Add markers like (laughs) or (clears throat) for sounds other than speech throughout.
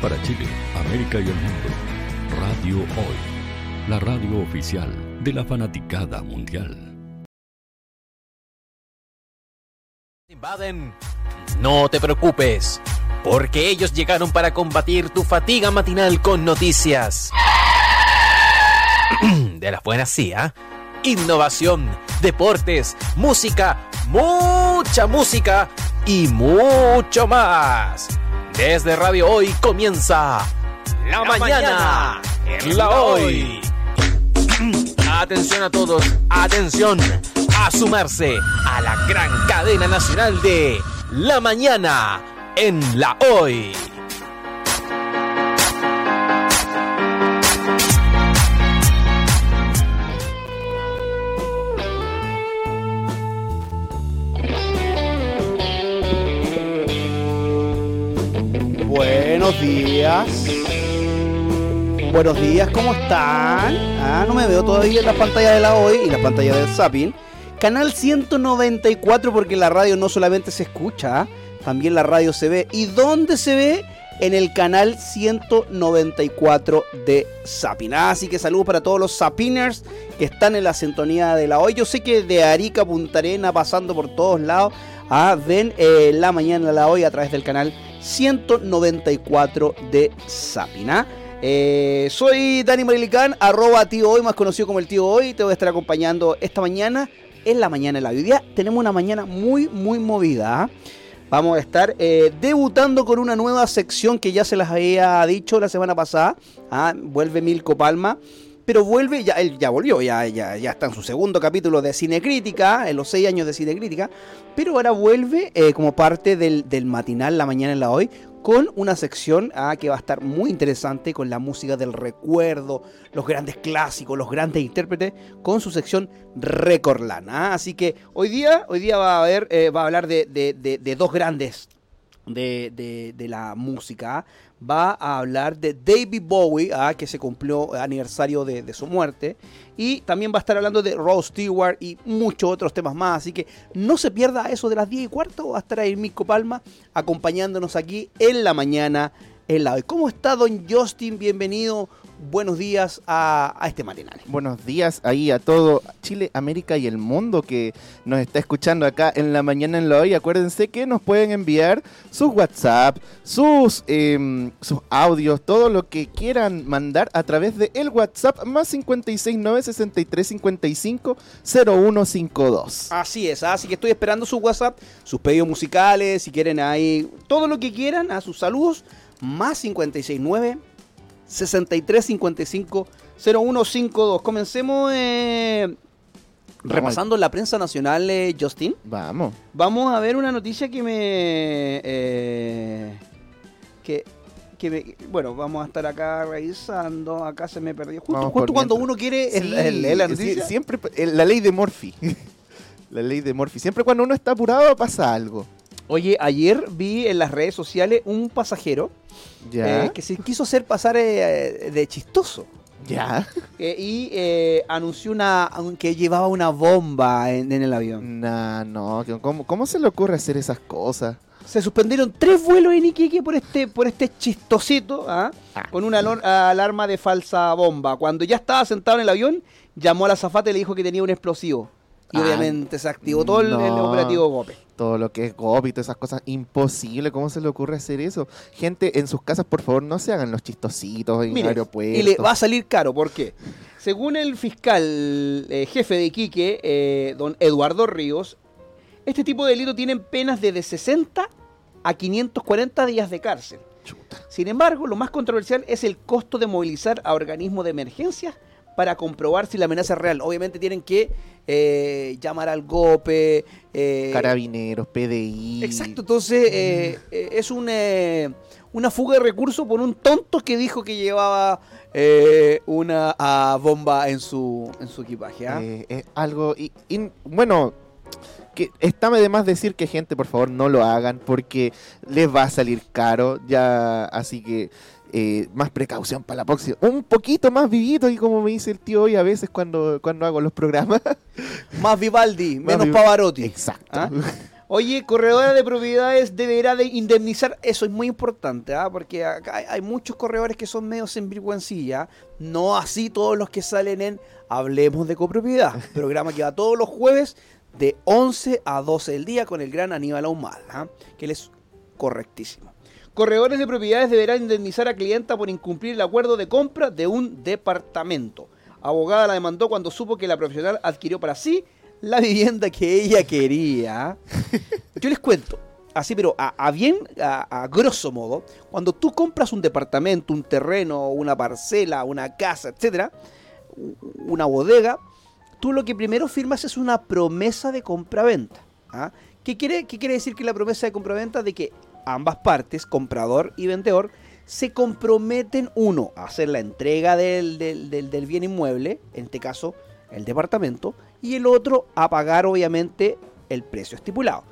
para Chile, América y el mundo. Radio Hoy, la radio oficial de la fanaticada mundial. Invaden. No te preocupes, porque ellos llegaron para combatir tu fatiga matinal con noticias. (clears throat) De las buenas, sí, ¿ah? Innovación, deportes, música, mucha música y mucho más. Desde Radio Hoy comienza La, mañana, en La Hoy. Atención a todos, atención a sumarse a la gran cadena nacional de La Mañana en La Hoy. Buenos días. Buenos días, ¿cómo están? Ah, no me veo todavía en la pantalla de la hoy y la pantalla del Zapping. Canal 194 porque la radio no solamente se escucha, también la radio se ve. ¿Y dónde se ve? En el canal 194 de Zapping. Ah, así que saludos para todos los Zappiners que están en la sintonía de la hoy. Yo sé que de Arica Punta Arena, pasando por todos lados, ah, ven eh, la mañana la hoy a través del canal 194 de Sapina. Eh, soy Dani Marilicán, arroba tío hoy, más conocido como el tío hoy. Te voy a estar acompañando esta mañana, en la mañana de la hoy día. Tenemos una mañana muy, muy movida. ¿ah? Vamos a estar eh, debutando con una nueva sección que ya se las había dicho la semana pasada. ¿ah? Vuelve Milko Palma. Pero vuelve, ya, él ya volvió, ya, ya, ya está en su segundo capítulo de Cinecrítica, en los seis años de Cinecrítica, pero ahora vuelve eh, como parte del, del, matinal La Mañana en la Hoy, con una sección ah, que va a estar muy interesante con la música del recuerdo, los grandes clásicos, los grandes intérpretes, con su sección Recordland. Ah, así que hoy día, hoy día va a haber, eh, va a hablar de, de, de, de dos grandes de, de, la música. Va a hablar de David Bowie, ah, que se cumplió aniversario de, de, su muerte. Y también va a estar hablando de Rose Stewart y muchos otros temas más. Así que no se pierda eso de las 10 y cuarto. Va a estar ahí Mico Palma acompañándonos aquí en la mañana. En la hoy. ¿Cómo está don Justin? Bienvenido buenos días a, a, este matinal. Buenos días ahí a todo Chile, América y el mundo que nos está escuchando acá en la mañana en la hoy. Acuérdense que nos pueden enviar sus WhatsApp, sus, eh, sus audios, todo lo que quieran mandar a través de el WhatsApp más 569 63 55 0152. Así es, así que estoy esperando su WhatsApp, sus pedidos musicales, si quieren ahí, todo lo que quieran, a sus saludos, más 569 6355 0152. Comencemos eh, repasando la prensa nacional, eh, Justin. Vamos. Vamos a ver una noticia que me. Eh, que, que me, bueno, vamos a estar acá revisando. Acá se me perdió. Justo, justo cuando uno quiere sí, la noticia. Siempre. La ley de Morphy. (laughs) la ley de Morphy. Siempre cuando uno está apurado pasa algo. Oye, ayer vi en las redes sociales un pasajero eh, que se quiso hacer pasar eh, de chistoso. Ya. Eh, y eh, anunció una que llevaba una bomba en, en el avión. Nah, no, ¿cómo, ¿cómo se le ocurre hacer esas cosas? Se suspendieron tres vuelos en Iquique por este, por este chistosito, ¿ah? Ah. con una alarma de falsa bomba. Cuando ya estaba sentado en el avión, llamó a la zafata y le dijo que tenía un explosivo. Y ah, obviamente se activó todo no. el, el, operativo GOPE. Todo lo que es GOPE y todas esas cosas, imposible. ¿Cómo se le ocurre hacer eso? Gente, en sus casas, por favor, no se hagan los chistositos en Mire, aeropuertos. Y le va a salir caro, ¿por qué? Según el fiscal eh, jefe de Iquique, eh, don Eduardo Ríos, este tipo de delito tienen penas de, de 60 a 540 días de cárcel. Chuta. Sin embargo, lo más controversial es el costo de movilizar a organismos de emergencia para comprobar si la amenaza es real. Obviamente tienen que eh, llamar al GOPE. Eh, Carabineros, PDI. Exacto, entonces eh, es un, una fuga de recursos por un tonto que dijo que llevaba una uh, bomba en su, en su equipaje. ¿eh? es algo. Y, y, bueno. Que está de más decir que gente, por favor, no lo hagan porque les va a salir caro. Ya, así que eh, más precaución para la próxima. Un poquito más vivito, y como me dice el tío hoy a veces cuando, cuando hago los programas. (laughs) Más Vivaldi, menos más Pavarotti. Exacto. ¿Ah? (laughs) Oye, corredora de propiedades deberá de indemnizar, eso es muy importante, ¿ah? porque acá hay, muchos corredores que son medio sinvergüencilla, no así todos los que salen en Hablemos de Copropiedad, (laughs) programa que va todos los jueves de 11 a 12 del día con el gran Aníbal Ahumada, ¿ah? que él es correctísimo. Corredores de propiedades deberán indemnizar a clienta por incumplir el acuerdo de compra de un departamento. Abogada la demandó cuando supo que la profesional adquirió para sí la vivienda que ella quería. Yo les cuento, así, pero a, a bien, a, grosso modo, cuando tú compras un departamento, un terreno, una parcela, una casa, etcétera, una bodega, tú lo que primero firmas es una promesa de compraventa. ¿ah? ¿Qué, quiere, ¿Qué quiere decir que la promesa de compraventa? De que ambas partes, comprador y vendedor, se comprometen, uno, a hacer la entrega del, del- del- bien inmueble, en este caso el departamento, y el otro a pagar obviamente el precio estipulado.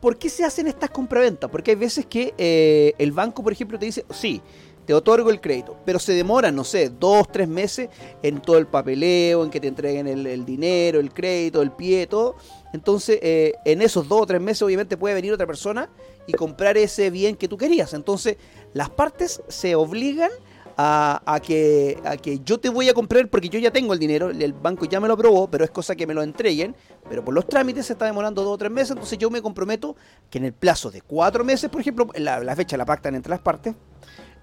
¿Por qué se hacen estas compraventas? Porque hay veces que eh, el banco, por ejemplo, te dice, sí, te otorgo el crédito, pero se demoran, no sé, dos, tres meses en todo el papeleo, en que te entreguen el, el dinero, el crédito, el pie, todo. Entonces, eh, en esos dos o tres meses, obviamente, puede venir otra persona y comprar ese bien que tú querías. Entonces, las partes se obligan a, a que, a que yo te voy a comprar porque yo ya tengo el dinero, el banco ya me lo aprobó, pero es cosa que me lo entreguen, pero por los trámites se está demorando dos o tres meses, entonces yo me comprometo que en el plazo de cuatro meses, por ejemplo, la, fecha la pactan entre las partes,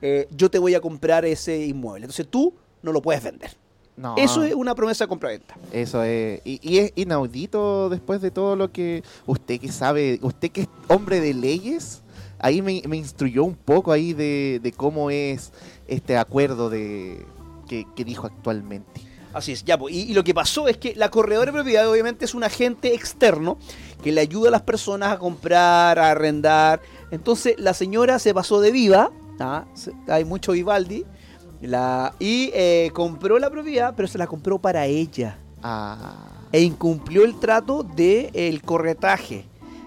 eh, yo te voy a comprar ese inmueble. Entonces tú no lo puedes vender. No, Eso es una promesa de compraventa. Eso es. Y, y es inaudito después de todo lo que usted que sabe, usted que es hombre de leyes, ahí me, me instruyó un poco ahí de, de cómo es este acuerdo de que, que dijo actualmente. Así es, ya, pues, y, y lo que pasó es que la corredora de propiedad obviamente es un agente externo que le ayuda a las personas a comprar, a arrendar. Entonces la señora se pasó de viva, ¿ah? Hay mucho Vivaldi, la, y eh, compró la propiedad, pero se la compró para ella. Ah, E incumplió el trato del corretaje.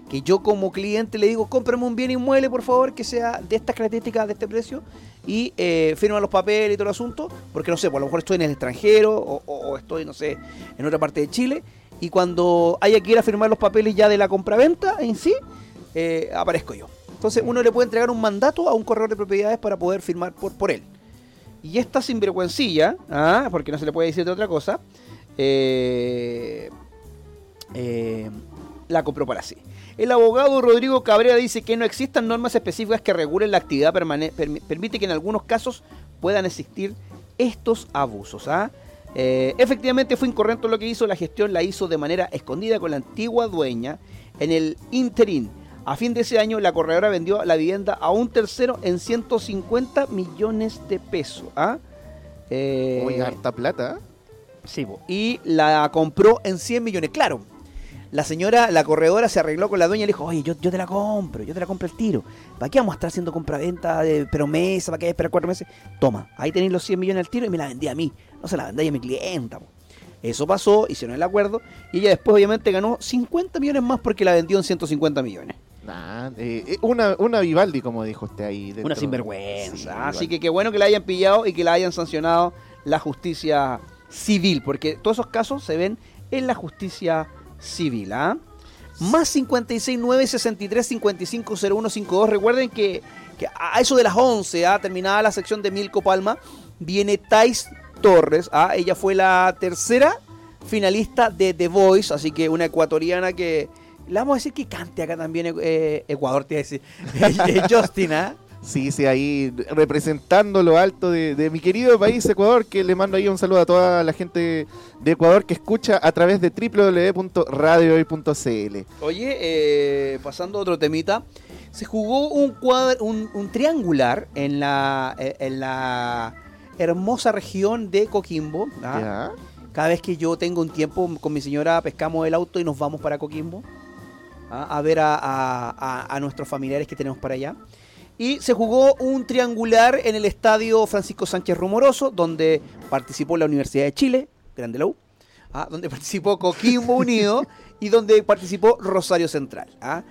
Que yo como cliente le digo, cómprame un bien inmueble, por favor, que sea de estas características, de este precio, y eh, firma los papeles y todo el asunto, porque no sé, pues a lo mejor estoy en el extranjero o, o- o estoy, no sé, en otra parte de Chile, y cuando haya que ir a firmar los papeles ya de la compraventa en sí, eh, aparezco yo. Entonces uno le puede entregar un mandato a un corredor de propiedades para poder firmar por, por él. Y esta sinvergüencilla, ¿ah? porque no se le puede decir de otra cosa, eh, eh, la compró para sí. El abogado Rodrigo Cabrera dice que no existan normas específicas que regulen la actividad permite que en algunos casos puedan existir estos abusos. ¿ah? Eh, efectivamente fue incorrecto lo que hizo, la gestión la hizo de manera escondida con la antigua dueña en el interín. A fin de ese año la corredora vendió la vivienda a un tercero en 150 millones de pesos. ¿ah? Eh, harta plata. Sí, po. y la compró en 100 millones. Claro, la señora, la corredora se arregló con la dueña y le dijo, oye, yo, yo te la compro, yo te la compro el tiro. ¿Para qué vamos a estar haciendo compraventa de promesa? ¿Para qué esperar cuatro meses? Toma, ahí tenéis los 100 millones al tiro y me la vendí a mí. No se la vendí a mi clienta. po. Eso pasó, hicieron el acuerdo y ella después obviamente ganó 50 millones más porque la vendió en 150 millones. Nah, eh, eh, una, una Vivaldi, como dijo usted ahí. dentro. Una sinvergüenza. Sí, Así que qué bueno que la hayan pillado y que la hayan sancionado la justicia civil, porque todos esos casos se ven en la justicia civil. ¿ah? Más 569 63 55 0152. Recuerden que, que a eso de las 11, ¿ah? terminada la sección de Milko Palma, viene Thais Torres. ¿ah? Ella fue la tercera finalista de The Voice, así que una ecuatoriana que. Le vamos a decir que cante acá también eh, Ecuador, te iba a decir. (laughs) Eh, Justin, ¿ah? Sí, sí, ahí representando lo alto de, de mi querido país, Ecuador, que le mando ahí un saludo a toda la gente de Ecuador que escucha a través de www.radiohoy.cl. Oye, eh, pasando a otro temita, se jugó un, cuadro, un, un triangular en la, eh, en la hermosa región de Coquimbo. ¿ah? Cada vez que yo tengo un tiempo con mi señora pescamos el auto y nos vamos para Coquimbo ¿ah? a ver a, a- a- a nuestros familiares que tenemos para allá. Y se jugó un triangular en el estadio Francisco Sánchez Rumoroso, donde participó la Universidad de Chile, Grande la U, ¿ah? donde (laughs) participó Coquimbo Unido (laughs) y donde participó Rosario Central. ¿ah?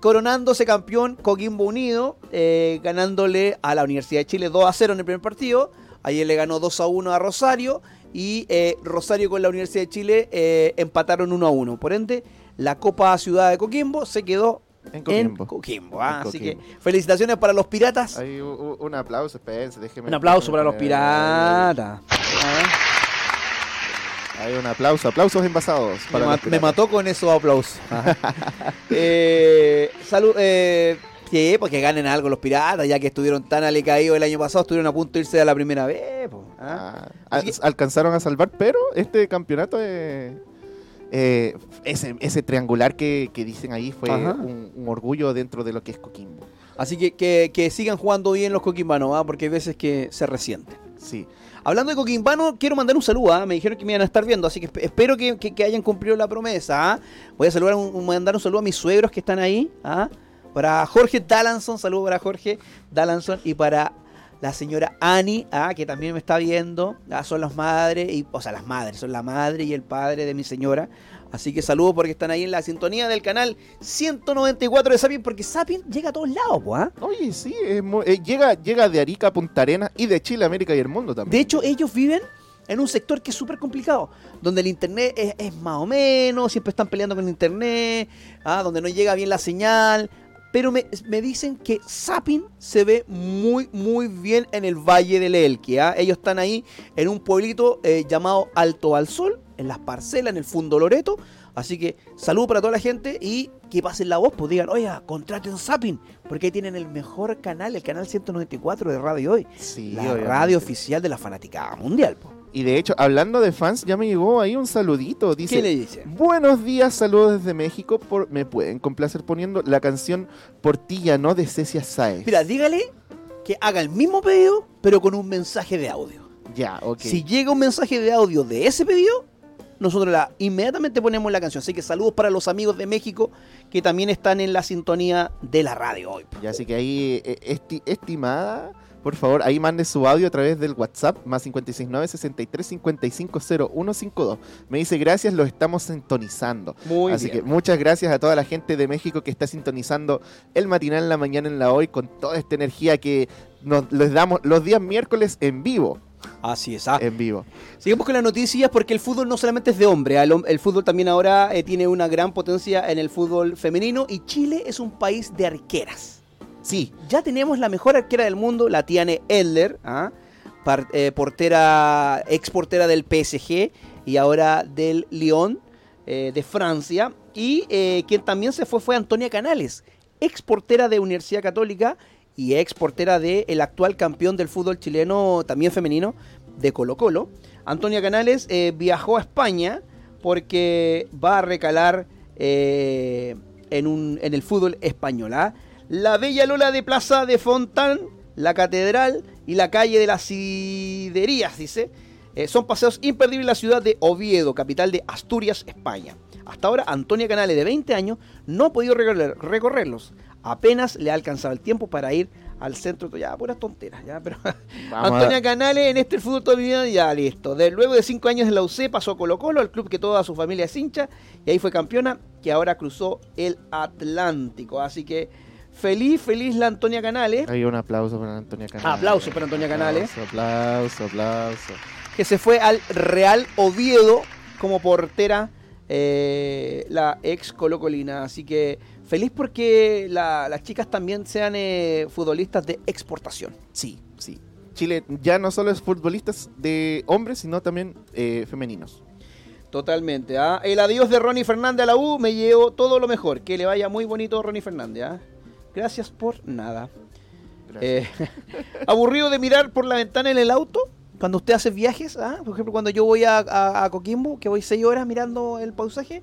Coronándose campeón Coquimbo Unido, eh, ganándole a la Universidad de Chile 2 a 0 en el primer partido. Ayer le ganó 2 a 1 a Rosario y eh, Rosario con la Universidad de Chile eh, empataron 1 a 1. Por ende, la Copa Ciudad de Coquimbo se quedó En Coquimbo. en Coquimbo. ah, En Así que felicitaciones para los piratas. U- un aplauso, espérense, déjeme. Un aplauso para los piratas. Ah, Ahí un aplauso, aplausos envasados. me, ma- mató con esos aplausos. (laughs) eh, salud. Eh, sí, porque ganen algo los piratas, ya que estuvieron tan alecaídos el año pasado, estuvieron a punto de irse a la primera vez. po, ¿ah? Ah, al- alcanzaron a salvar, pero este campeonato es. eh, ese, ese triangular que, que dicen ahí fue un, un orgullo dentro de lo que es Coquimbo. Así que, que, que sigan jugando bien los coquimbanos, ¿ah? porque hay veces que se resienten. Sí. Hablando de Coquimbano, quiero mandar un saludo. ¿ah? Me dijeron que me iban a estar viendo, así que esp- espero que, que- que hayan cumplido la promesa. ¿ah? Voy a saludar un- un- mandar un saludo a mis suegros que están ahí. ¿ah? Para Jorge Dalanson, saludo para Jorge Dalanson y para la señora Annie, ¿ah? que también me está viendo. ¿ah? Son las madres, y, o sea, las madres, son la madre y el padre de mi señora. Así que saludo porque están ahí en la sintonía del canal 194 de Sapien, porque Sapien llega a todos lados, ¿ah? Oye, sí, es eh, llega, llega de Arica a Punta Arenas y de Chile, América y el mundo también. De hecho, ellos viven en un sector que es súper complicado, donde el internet es, es más o menos, siempre están peleando con el internet, ah, donde no llega bien la señal. Pero me, me dicen que Sapin se ve muy, muy bien en el Valle del Elqui. ¿ah? Ellos están ahí en un pueblito eh, llamado Alto al Sol, en las parcelas, en el Fundo Loreto. Así que saludo para toda la gente y que pasen la voz, pues digan, oiga, contraten Sapin, porque ahí tienen el mejor canal, el canal 194 de Radio Hoy. Sí, La obviamente. radio oficial de la fanaticada mundial. po. Y de hecho, hablando de fans, ya me llegó ahí un saludito. Dice, ¿Qué le dice? Buenos días, saludos desde México. Por, me pueden complacer poniendo la canción Portilla, ¿no? De Cecia Saez. Mira, dígale que haga el mismo pedido, pero con un mensaje de audio. Ya, ok. Si llega un mensaje de audio de ese pedido, nosotros la, inmediatamente ponemos la canción. Así que saludos para los amigos de México que también están en la sintonía de la radio hoy. Ya, así que ahí, eh, esti- estimada, por favor, ahí mande su audio a través del WhatsApp, más 569 63 55 0152. Me dice, gracias, lo estamos sintonizando. Muy Así bien. que muchas gracias a toda la gente de México que está sintonizando el matinal en la mañana en la hoy con toda esta energía que nos les damos los días miércoles en vivo. Así es. ah. En vivo. Sigamos con las noticias porque el fútbol no solamente es de hombre, el, hom- el fútbol también ahora eh, tiene una gran potencia en el fútbol femenino y Chile es un país de arqueras. Sí, Ya tenemos la mejor arquera del mundo, la Tiane Edler, ¿ah? Par- eh, portera, ex portera del PSG y ahora del Lyon eh, de Francia. Y quien también se fue fue Antonia Canales, ex portera de Universidad Católica y ex portera del actual campeón del fútbol chileno, también femenino, de Colo Colo. Antonia Canales eh, viajó a España porque va a recalar eh, en, un, en el fútbol español. ¿ah? La Bella Lola de Plaza de Fontán, la Catedral y la calle de las Siderías, dice. eh, son paseos imperdibles en la ciudad de Oviedo, capital de Asturias, España. Hasta ahora, Antonia Canales, de 20 años, no ha podido recorrer- recorrerlos. Apenas le ha alcanzado el tiempo para ir al centro. Ya, puras tonteras, ya, pero. (laughs) Antonia Canales en este fútbol toda mi vida, ya listo. De, luego de cinco años en la UC pasó a Colo Colo, el club que toda su familia es hincha, y ahí fue campeona, que ahora cruzó el Atlántico. Así que feliz, feliz la Antonia Canales, Hay un aplauso para Antonia Canales. Aplauso para Antonia Canales. Aplauso, aplauso, aplauso. que se fue al Real Oviedo como portera, eh, la ex colocolina. Así que feliz porque la- las chicas también sean eh, futbolistas de exportación. Sí, sí. Chile ya no solo es futbolistas de hombres, sino también eh, femeninos. Totalmente. ¿ah? El adiós de Ronnie Fernández a la U me llevó todo lo mejor. Que le vaya muy bonito Ronnie Fernández. ¿ah? Gracias por nada. Eh, (laughs) aburrido de mirar por la ventana en el auto cuando usted hace viajes. ¿ah? Por ejemplo, cuando yo voy a, a- a Coquimbo, que voy 6 horas mirando el pausaje.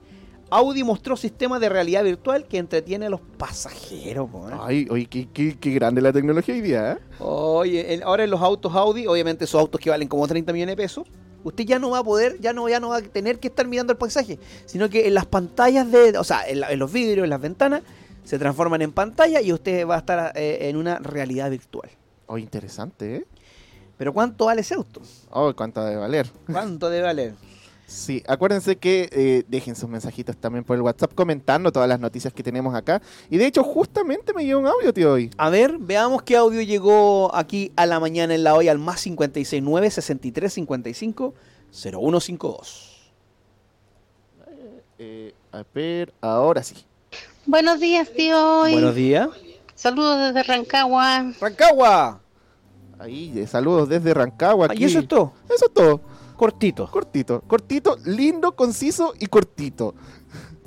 Audi mostró sistema de realidad virtual que entretiene a los pasajeros. ¿eh? Ay, oye, qué, qué- qué grande la tecnología hoy día, ¿eh? Oye, en- ahora en los autos Audi, obviamente esos autos que valen como 30 millones de pesos, usted ya no va a poder, ya no, ya no va a tener que estar mirando el paisaje, sino que en las pantallas de, o sea, en, la- en los vidrios, en las ventanas, se transforman en pantalla y usted va a estar eh, en una realidad virtual. Oh, interesante, ¿eh? Pero ¿cuánto vale ese auto? Oh, cuánto ha de valer. ¿Cuánto debe valer? Sí, acuérdense que eh, dejen sus mensajitos también por el WhatsApp comentando todas las noticias que tenemos acá. Y de hecho, justamente me llegó un audio, tío, hoy. A ver, veamos qué audio llegó aquí a la mañana en la hoy al más 569 63 55 0152. Eh, A ver, ahora sí. Buenos días, tío. Buenos días. Saludos desde Rancagua. Rancagua. Ahí, eh, saludos desde Rancagua. Ah, Aquí. ¿Y eso es todo? Eso es todo. Cortito. Cortito, cortito, lindo, conciso y cortito.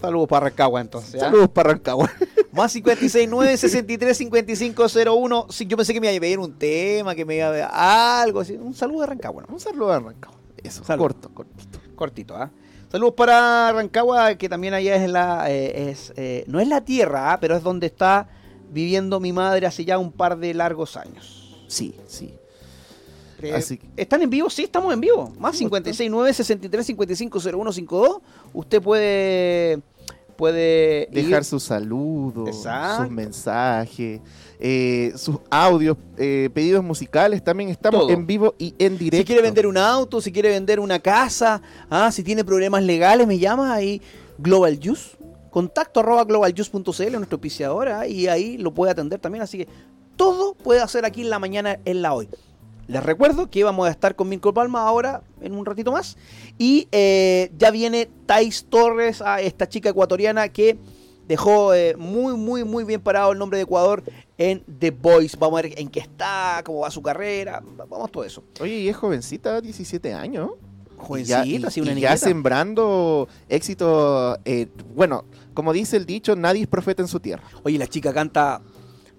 Saludos para Rancagua entonces. Saludos para Rancagua. (laughs) Más 569 63 55 01. Sí, yo pensé que me iba a pedir un tema, que me iba a dar algo así. Un saludo de Rancagua, ¿no? Un saludo a Rancagua. Eso, Salud. corto, cortito. Cortito, ¿ah? Saludos para Rancagua, que también allá es la. eh, es, eh, no es la tierra, ¿ah? pero es donde está viviendo mi madre hace ya un par de largos años. Sí, sí. Eh, Así que- ¿Están en vivo? Sí, estamos en vivo. Más Sí, 569 63 55 0152. Usted puede. Puede. ir- Dejar sus saludos, Exacto. sus mensajes, eh, sus audios, eh, pedidos musicales. También estamos Todo. en vivo y en directo. Si quiere vender un auto, si quiere vender una casa, ah, si tiene problemas legales, me llama ahí Global Juice. Contacto arroba globaljuice.cl, nuestro auspiciador, ah, y ahí lo puede atender también. Así que todo puede hacer aquí en la mañana, en la hoy. Les recuerdo que vamos a estar con Mirko Palma ahora en un ratito más. Y eh, ya viene Thais Torres, a esta chica ecuatoriana que dejó eh, muy, muy, muy bien parado el nombre de Ecuador en The Voice. Vamos a ver en qué está, cómo va su carrera, vamos a todo eso. Oye, y es jovencita, 17 años. Jovencita, Y ya, y- sí, una y ya sembrando éxito. eh, bueno, como dice el dicho, nadie es profeta en su tierra. Oye, la chica canta.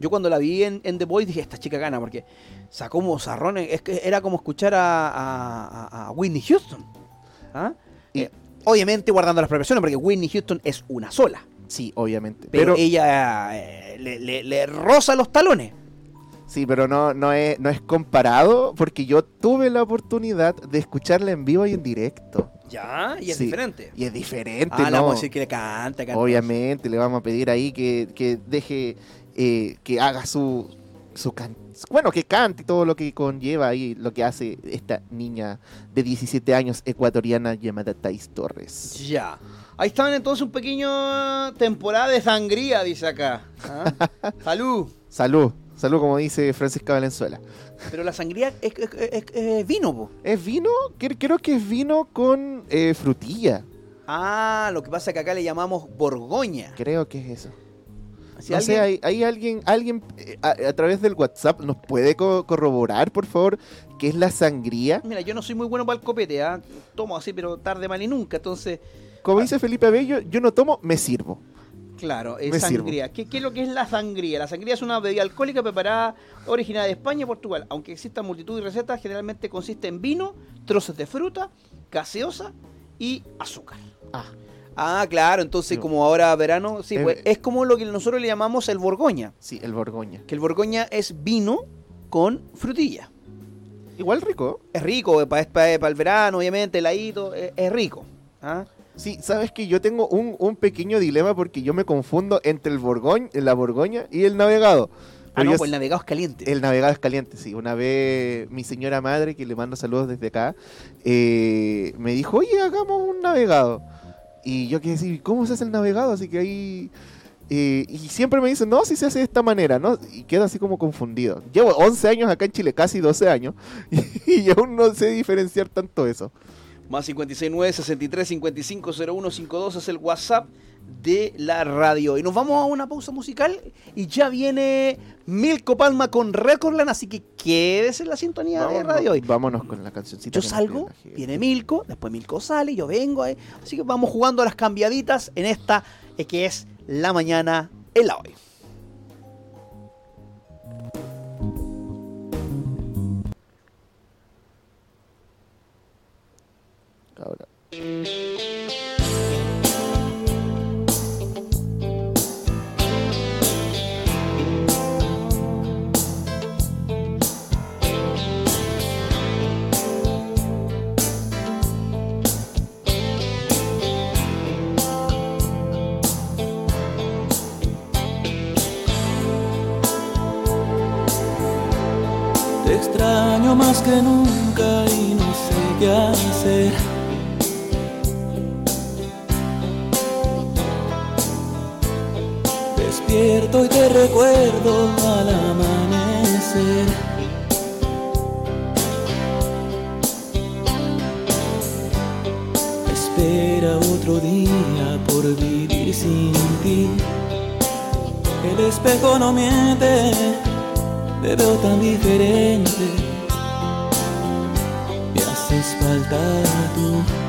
Yo cuando la vi en, en The Voice dije, esta chica gana, porque sacó mozarrones. Es que era como escuchar a, a- a- Whitney Houston. ¿Ah? Y- Eh, obviamente guardando las proporciones, porque Whitney Houston es una sola. Sí, obviamente. Pero, Pero, ella eh, le, le- le roza los talones. sí, pero no, no, es, no es comparado porque yo tuve la oportunidad de escucharla en vivo y en directo. Ya, y es Sí. diferente. Y es diferente, Ah, le ¿no? vamos a decir que le canta, canta. Obviamente, le vamos a pedir ahí que, que deje, eh, que haga su, su can- bueno, que cante y todo lo que conlleva ahí, lo que hace esta niña de 17 años ecuatoriana llamada Thais Torres. Ya. Ahí estaban entonces un pequeño temporada de sangría, dice acá. ¿Ah? (laughs) Salud. Salud, salud como dice Francisca Valenzuela. Pero la sangría es, es- es- es vino, po. ¿Es vino? Cre- Creo que es vino con eh, frutilla. Ah, lo que pasa es que acá le llamamos Borgoña. Creo que es eso. Si no alguien- sé, hay, hay alguien, alguien eh, a, a través del WhatsApp nos puede co- corroborar, por favor, qué es la sangría. Mira, yo no soy muy bueno para el copete, ¿ah? Tomo así, pero tarde, mal y nunca. Entonces, Como dice Felipe Abello, yo no tomo, me sirvo. claro, es Me sangría. ¿Qué, qué es lo que es la sangría? La sangría es una bebida alcohólica preparada originaria de España y Portugal. Aunque existan multitud de recetas, generalmente consiste en vino, trozos de fruta, gaseosa y azúcar. Ah, Ah, claro, entonces No. como ahora verano, sí, Eh, pues es como lo que nosotros le llamamos el Borgoña. sí, el Borgoña. Que el Borgoña es vino con frutilla. Igual rico. Es rico, para el verano, obviamente, heladito, es, es rico. ¿ah? Sí, sabes que yo tengo un, un pequeño dilema porque yo me confundo entre el Borgoña, la Borgoña y el navegado. Ah, no, pues el navegado es caliente. el navegado es caliente, sí. Una vez mi señora madre, que le mando saludos desde acá, eh, me dijo, oye, hagamos un navegado. Y yo quedé decir, ¿cómo se hace el navegado? Así que ahí... eh, y siempre me dicen, no, si se hace de esta manera, ¿no? Y quedo así como confundido. Llevo 11 años acá en Chile, casi 12 años, (laughs) y aún no sé diferenciar tanto eso. Más 569 63 55 0152 es el WhatsApp de la radio. Y nos vamos a una pausa musical y ya viene Milko Palma con Recordland, así que quédese en la sintonía de radio hoy. vámonos con la cancioncita. Yo salgo, viene Milko, después Milko sale, yo vengo, eh, así que vamos jugando a las cambiaditas en esta eh, que es la mañana en la hoy. Te extraño más que nunca y no sé qué hacer. Y te recuerdo al amanecer. Espera otro día por vivir sin ti. El espejo no miente, te veo tan diferente. Me haces falta tú.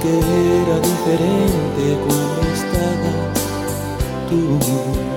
Que era diferente cuando estabas tú.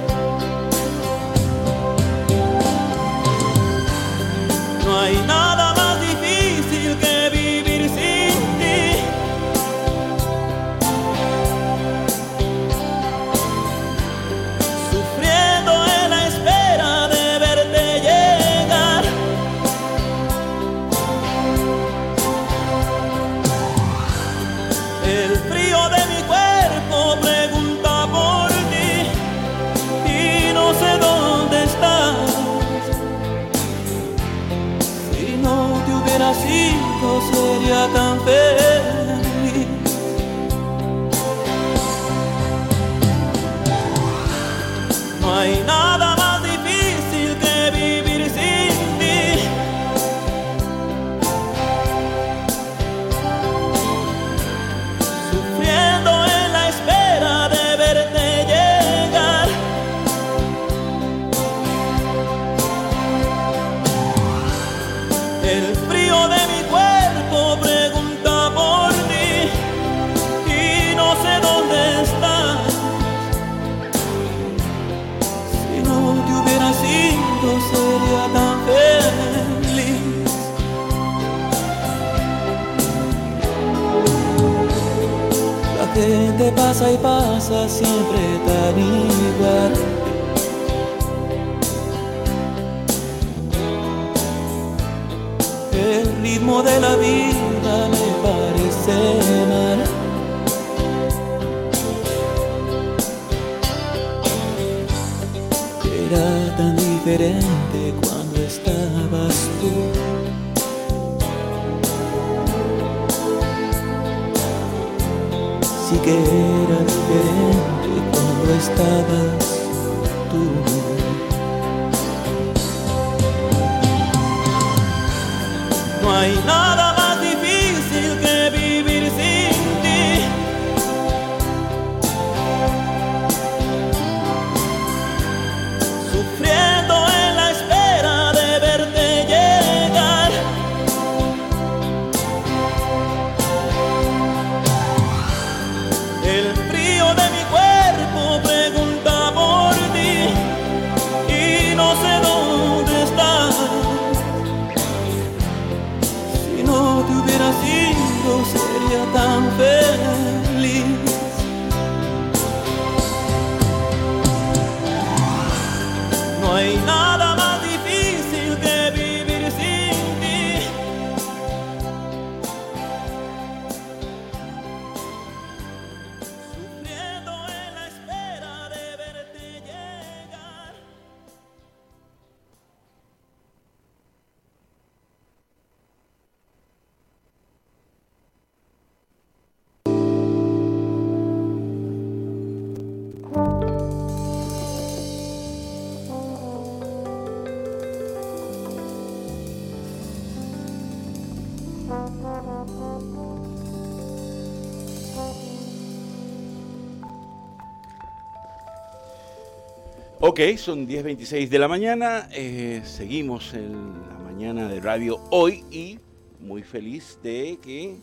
Ok, son 10.26 de la mañana. eh, seguimos en la mañana de radio hoy y muy feliz de que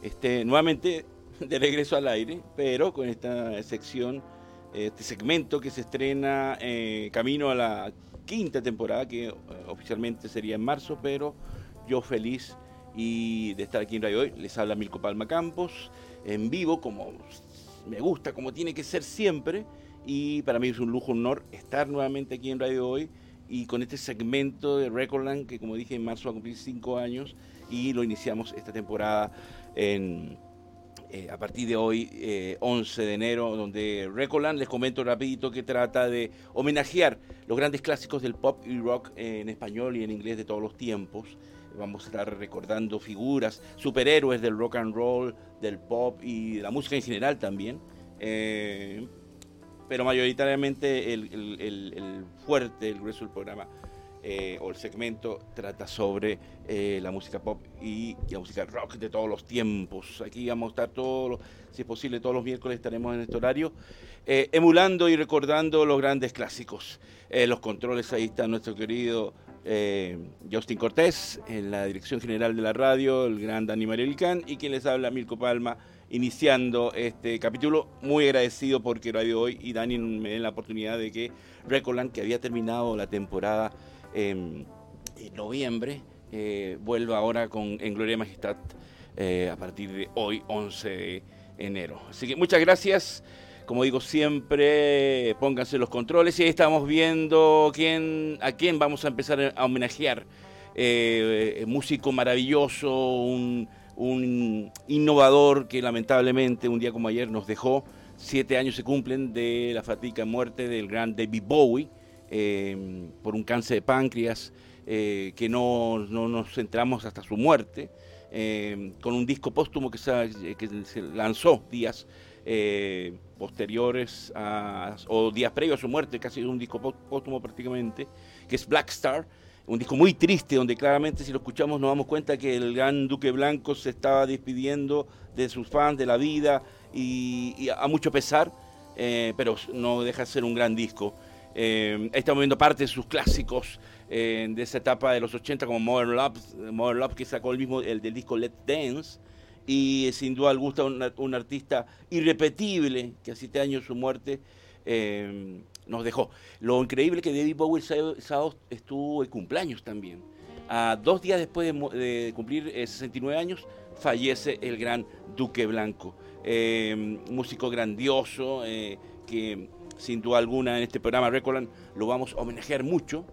esté nuevamente de regreso al aire, pero con esta sección, este segmento que se estrena eh, camino a la quinta temporada, que eh, oficialmente sería en marzo, pero yo feliz y de estar aquí en radio hoy. Les habla Milko Palma Campos, en vivo, como me gusta, como tiene que ser siempre. Y para mí es un lujo, un honor estar nuevamente aquí en Radio Hoy y con este segmento de Recordland que como dije en marzo va a cumplir cinco años y lo iniciamos esta temporada eh, a partir de hoy, eh, 11 de enero, donde Recordland, les comento rapidito que trata de homenajear los grandes clásicos del pop y rock en español y en inglés de todos los tiempos. Vamos a estar recordando figuras, superhéroes del rock and roll, del pop y de la música en general también. Eh, pero mayoritariamente el, el- el- fuerte, el grueso del programa eh, o el segmento trata sobre eh, la música pop y, la música rock de todos los tiempos. Aquí vamos a estar todos, los- si es posible, todos los miércoles estaremos en este horario, eh, emulando y recordando los grandes clásicos. Los controles, ahí está nuestro querido Justin Cortés, en la dirección general de la radio, el gran Dani Marielcan, y quien les habla, Milko Palma, iniciando este capítulo. Muy agradecido porque Radio Hoy y Dani me den la oportunidad de que Recordland, que había terminado la temporada en, noviembre, eh, vuelva ahora con En Gloria y Majestad eh, a partir de hoy, 11 de enero. Así que muchas gracias. Como digo siempre, pónganse los controles y ahí estamos viendo quién, a quién vamos a empezar a homenajear. Eh, músico maravilloso, un, un innovador que lamentablemente un día como ayer nos dejó. Siete años se cumplen de la fatídica muerte del gran David Bowie eh, por un cáncer de páncreas eh, que no, no nos centramos hasta su muerte, eh, con un disco póstumo que se, que se lanzó días posteriores a- o días previos a su muerte, casi un disco pó- póstumo prácticamente, que es Black Star, un disco muy triste donde claramente si lo escuchamos nos damos cuenta que el gran Duque Blanco se estaba despidiendo de sus fans, de la vida y, a mucho pesar, eh, pero no deja de ser un gran disco. Eh, estamos viendo parte de sus clásicos eh, de esa etapa de los 80 como Modern Love, Modern Love que sacó el mismo el del disco Let's Dance y eh, sin duda alguna un, un artista irrepetible que a siete años de su muerte nos dejó. Lo increíble que David Bowie estuvo de cumpleaños también. A dos días después de, cumplir eh, 69 años fallece el gran Duque Blanco, Eh, músico grandioso eh, que sin duda alguna en este programa Recordland lo vamos a homenajear mucho.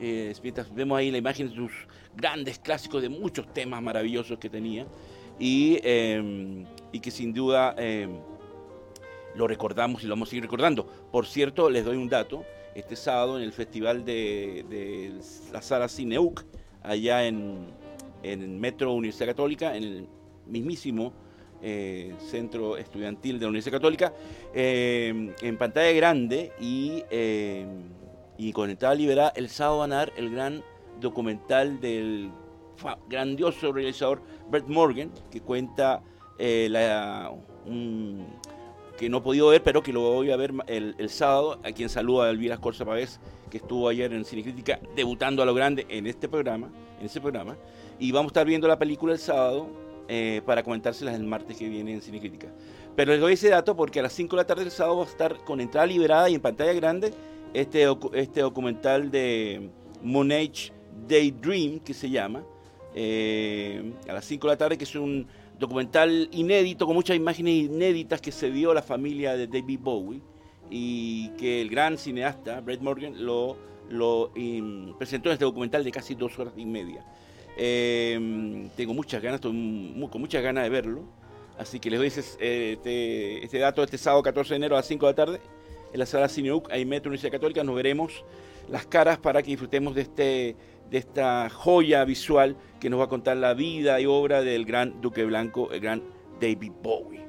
Eh, vemos ahí la imagen de sus grandes clásicos de muchos temas maravillosos que tenía y, eh, y que sin duda eh, lo recordamos y lo vamos a seguir recordando. Por cierto, les doy un dato, este sábado en el Festival de, la Sala Cineuc, allá en, Metro Universidad Católica, en el mismísimo eh, centro estudiantil de la Universidad Católica, eh, en pantalla grande y, eh, y con entrada liberada, el sábado van a dar el gran documental del grandioso realizador Bert Morgan, que cuenta eh, la, un- que no he podido ver, pero que lo voy a ver el, sábado, a quien saluda a Elvira Corsa Pavés, que estuvo ayer en Cinecrítica debutando a lo grande en este programa, en ese programa, y vamos a estar viendo la película el sábado eh, para comentárselas el martes que viene en Cinecrítica. Pero les doy ese dato porque a las 5 de la tarde del sábado va a estar con entrada liberada y en pantalla grande este, este documental de Moonage Daydream, que se llama, eh, a las 5 de la tarde, que es un documental inédito, con muchas imágenes inéditas que se dio a la familia de David Bowie y que el gran cineasta Brett Morgan lo, em, presentó en este documental de casi dos horas y media. Eh, tengo muchas ganas, estoy con muchas ganas de verlo, así que les doy este, este dato este sábado 14 de enero a las 5 de la tarde en la sala Cineuc, ahí Metro Universidad Católica, nos veremos las caras para que disfrutemos de, este, de esta joya visual que nos va a contar la vida y obra del gran Duque Blanco, el gran David Bowie.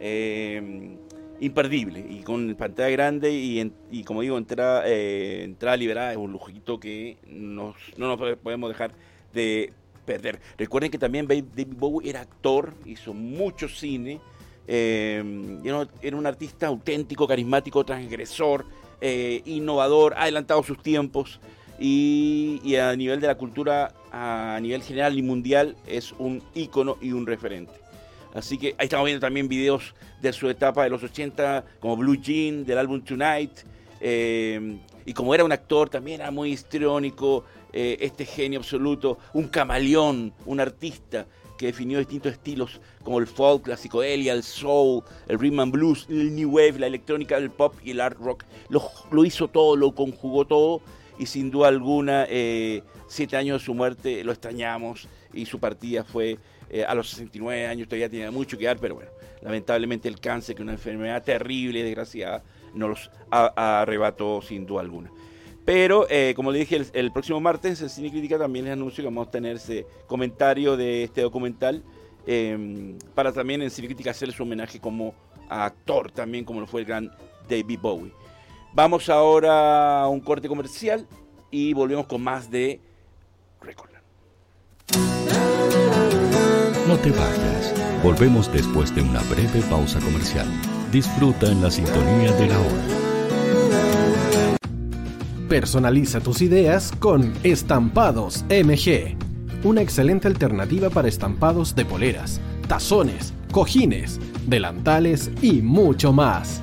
Eh, imperdible y con pantalla grande y, como digo, entrada, eh, entrada liberada es un lujito que nos- no nos podemos dejar de perder. Recuerden que también David Bowie era actor, hizo mucho cine, eh, era, un artista auténtico, carismático, transgresor, eh, innovador, adelantado sus tiempos y, y a nivel de la cultura, a nivel general y mundial, es un ícono y un referente. Así que ahí estamos viendo también videos de su etapa de los 80, como Blue Jean, del álbum Tonight. eh, y como era un actor, también era muy histriónico, eh, este genio absoluto, un camaleón, un artista que definió distintos estilos como el folk, la psicodelia, el soul, el rhythm and blues, el new wave, la electrónica, el pop y el art rock. Lo, lo hizo todo, lo conjugó todo y sin duda alguna, eh, siete años de su muerte lo extrañamos y su partida fue eh, a los 69 años, todavía tenía mucho que dar, pero bueno, lamentablemente el cáncer, que es una enfermedad terrible y desgraciada, nos arrebató sin duda alguna. Pero, eh, como le dije, el, próximo martes en Cine Crítica también les anuncio que vamos a tener ese comentario de este documental eh, para también en Cine Crítica hacerle su homenaje como actor también, como lo fue el gran David Bowie. Vamos ahora a un corte comercial y volvemos con más de Recordland. No te vayas. Volvemos después de una breve pausa comercial. Disfruta en la sintonía de la hora. Personaliza tus ideas con Estampados MG. Una excelente alternativa para estampados de poleras, tazones, cojines, delantales y mucho más.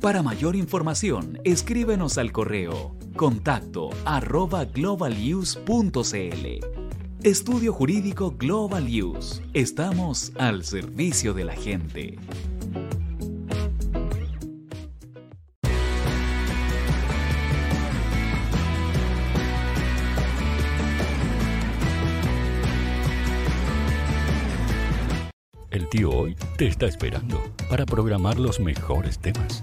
Para mayor información, escríbenos al correo contacto globaluse.cl. Estudio Jurídico Global Use. Estamos al servicio de la gente. El tío hoy te está esperando para programar los mejores temas.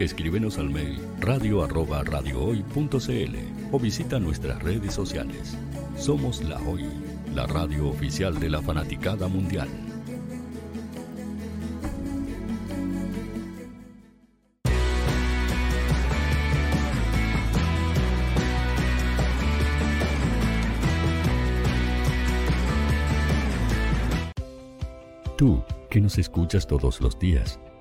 Escríbenos al mail radio arroba radiohoy.cl o visita nuestras redes sociales. Somos La Hoy, la radio oficial de la fanaticada mundial. Tú, que nos escuchas todos los días,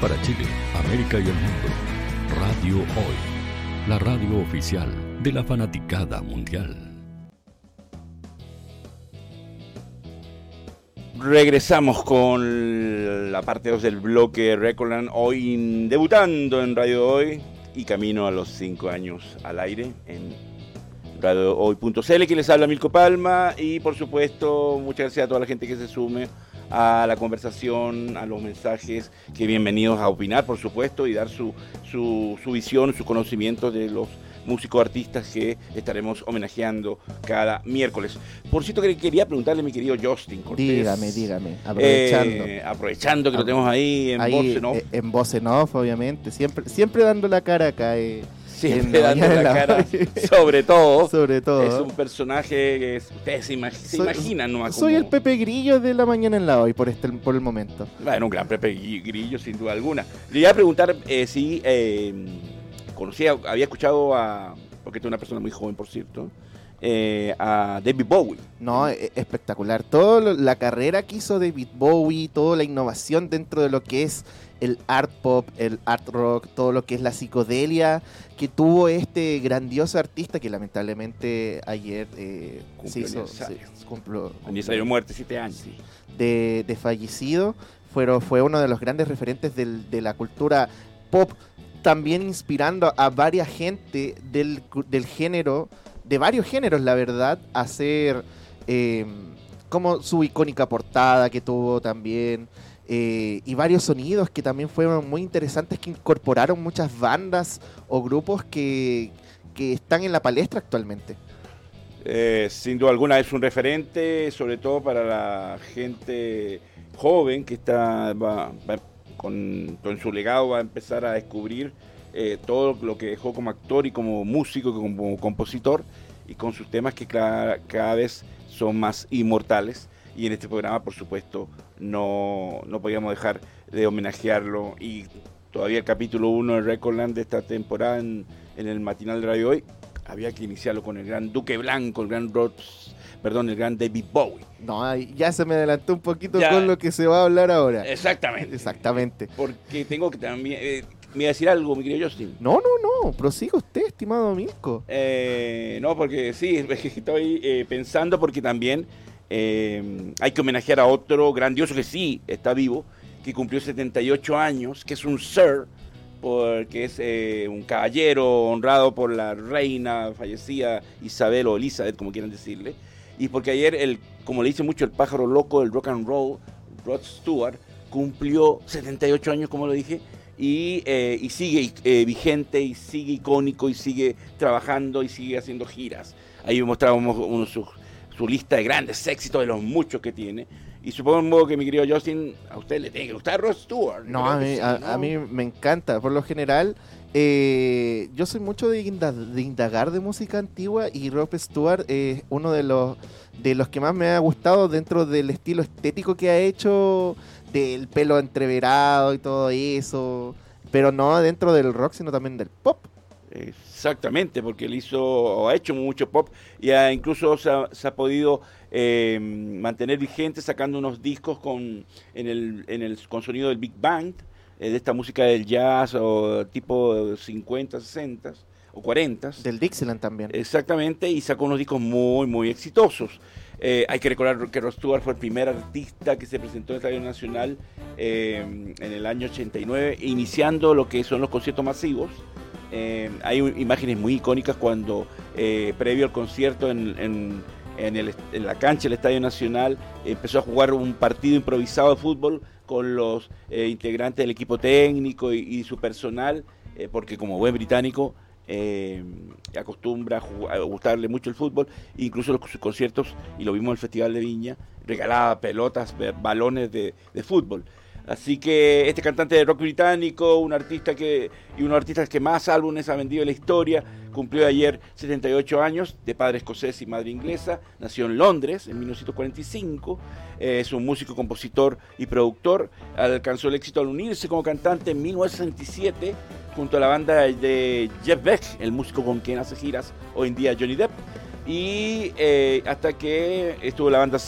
para Chile, América y el mundo. Radio Hoy, la radio oficial de la fanaticada mundial. Regresamos con la parte 2 del bloque Recordland, hoy debutando en Radio Hoy y camino a los 5 años al aire en radiohoy.cl, que les habla Milko Palma y por supuesto muchas gracias a toda la gente que se sume a la conversación, a los mensajes, que bienvenidos a opinar, por supuesto, y dar su, su, su visión, su conocimiento de los músicos artistas que estaremos homenajeando cada miércoles. Por cierto, que quería preguntarle a mi querido Justin Cortés. Dígame, dígame, aprovechando. Eh, aprovechando que lo tenemos ahí en voz en off. Eh, en voz en off, obviamente. Siempre, siempre dando la cara acá. Eh Siempre dando la, cara, (laughs) sobre todo. Sobre todo. Es un personaje que ustedes se, imaginan, ¿no? Soy el Pepe Grillo de la mañana en la hoy, por, este, por el momento. Bueno, un gran Pepe Grillo, sin duda alguna. Le iba a preguntar eh, si eh, conocía, había escuchado a, porque tú es una persona muy joven, por cierto, eh, a David Bowie. No, e, espectacular. Toda la carrera que hizo David Bowie, toda la innovación dentro de lo que es el art pop, el art rock, todo lo que es la psicodelia que tuvo este grandioso artista que lamentablemente ayer eh, se hizo, cumplió, muerte, siete años. De, de, fallecido, fue, fue uno de los grandes referentes del, de la cultura pop, también inspirando a varias gente del, del género, de varios géneros, la verdad, a hacer eh, como su icónica portada que tuvo también. Eh, y varios sonidos que también fueron muy interesantes que incorporaron muchas bandas o grupos que, están en la palestra actualmente. Eh, sin duda alguna es un referente, sobre todo para la gente joven que está con, su legado va a empezar a descubrir eh, todo lo que dejó como actor y como músico, como compositor y con sus temas que cada vez son más inmortales y en este programa, por supuesto, no, no podíamos dejar de homenajearlo y todavía el capítulo 1 de Recordland de esta temporada en, el matinal de Radio Hoy, había que iniciarlo con el gran Duque Blanco, el gran Rods, perdón, el gran David Bowie. No, ya se me adelantó un poquito con lo que se va a hablar ahora. Exactamente. Exactamente. Porque tengo que también... Eh, ¿Me iba a decir algo, mi querido Justin? No, no, no, prosiga usted, estimado Mirko. Eh, no, porque sí, (laughs) estoy eh, pensando porque también eh, hay que homenajear a otro grandioso que sí está vivo, que cumplió 78 años, que es un sir, porque es eh, un caballero honrado por la reina fallecida Isabel o Elizabeth, como quieran decirle, y porque ayer, el, como le dice mucho el pájaro loco del rock and roll, Rod Stewart, cumplió 78 años, como lo dije, y, eh, y sigue vigente, y sigue icónico, y sigue trabajando, y sigue haciendo giras. Ahí mostrábamos uno de sus su lista de grandes éxitos de los muchos que tiene. Y supongo que mi querido Justin, a usted le tiene que gustar Ross Stewart. No, a mí, a, mí, me encanta. Por lo general, eh, yo soy mucho de, indagar de música antigua y Rob Stewart es uno de los, de los que más me ha gustado dentro del estilo estético que ha hecho, del pelo entreverado y todo eso. Pero no dentro del rock, sino también del pop. Exactamente, porque él hizo, ha hecho mucho pop y incluso se ha, podido eh, mantener vigente sacando unos discos con, en el, en el, con sonido del Big Band, eh, de esta música del jazz o tipo 50, 60 o 40. Del Dixieland también. Exactamente, y sacó unos discos muy, muy exitosos. Eh, hay que recordar que Ross Stewart fue el primer artista que se presentó en el Estadio Nacional en el año 89, iniciando lo que son los conciertos masivos Eh, hay imágenes muy icónicas cuando, eh, previo al concierto en, la cancha del Estadio Nacional, empezó a jugar un partido improvisado de fútbol con los eh, integrantes del equipo técnico y, su personal, porque como buen británico acostumbra a, gustarle mucho el fútbol, incluso los sus conciertos, y lo vimos en el Festival de Viña, regalaba pelotas, balones de fútbol. Así que este cantante de rock británico, un artista que y uno de los artistas que más álbumes ha vendido en la historia, cumplió ayer 78 años, de padre escocés y madre inglesa, nació en Londres en 1945, eh, es un músico, compositor y productor, alcanzó el éxito al unirse como cantante en 1967 junto a la banda de Jeff Beck, el músico con quien hace giras hoy en día Johnny Depp, y eh, hasta que estuvo la banda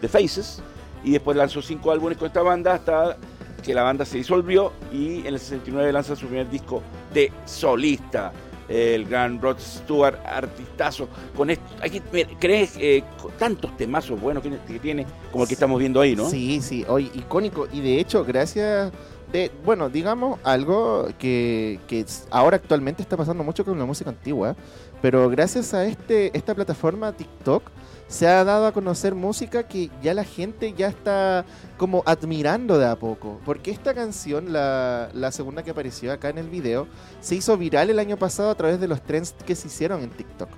The Faces, y después lanzó cinco álbumes con esta banda hasta que la banda se disolvió y en el 69 lanza su primer disco de solista el gran Rod Stewart, artistazo. Con esto, ¿crees eh, tantos temazos buenos que, tiene como el que estamos viendo ahí, no? Sí, sí, hoy icónico. Y de hecho, gracias de, bueno, digamos algo que, que ahora actualmente está pasando mucho con la música antigua, pero gracias a este esta plataforma TikTok se ha dado a conocer música que ya la gente ya está como admirando de a poco. Porque esta canción, la, segunda que apareció acá en el video, se hizo viral el año pasado a través de los trends que se hicieron en TikTok.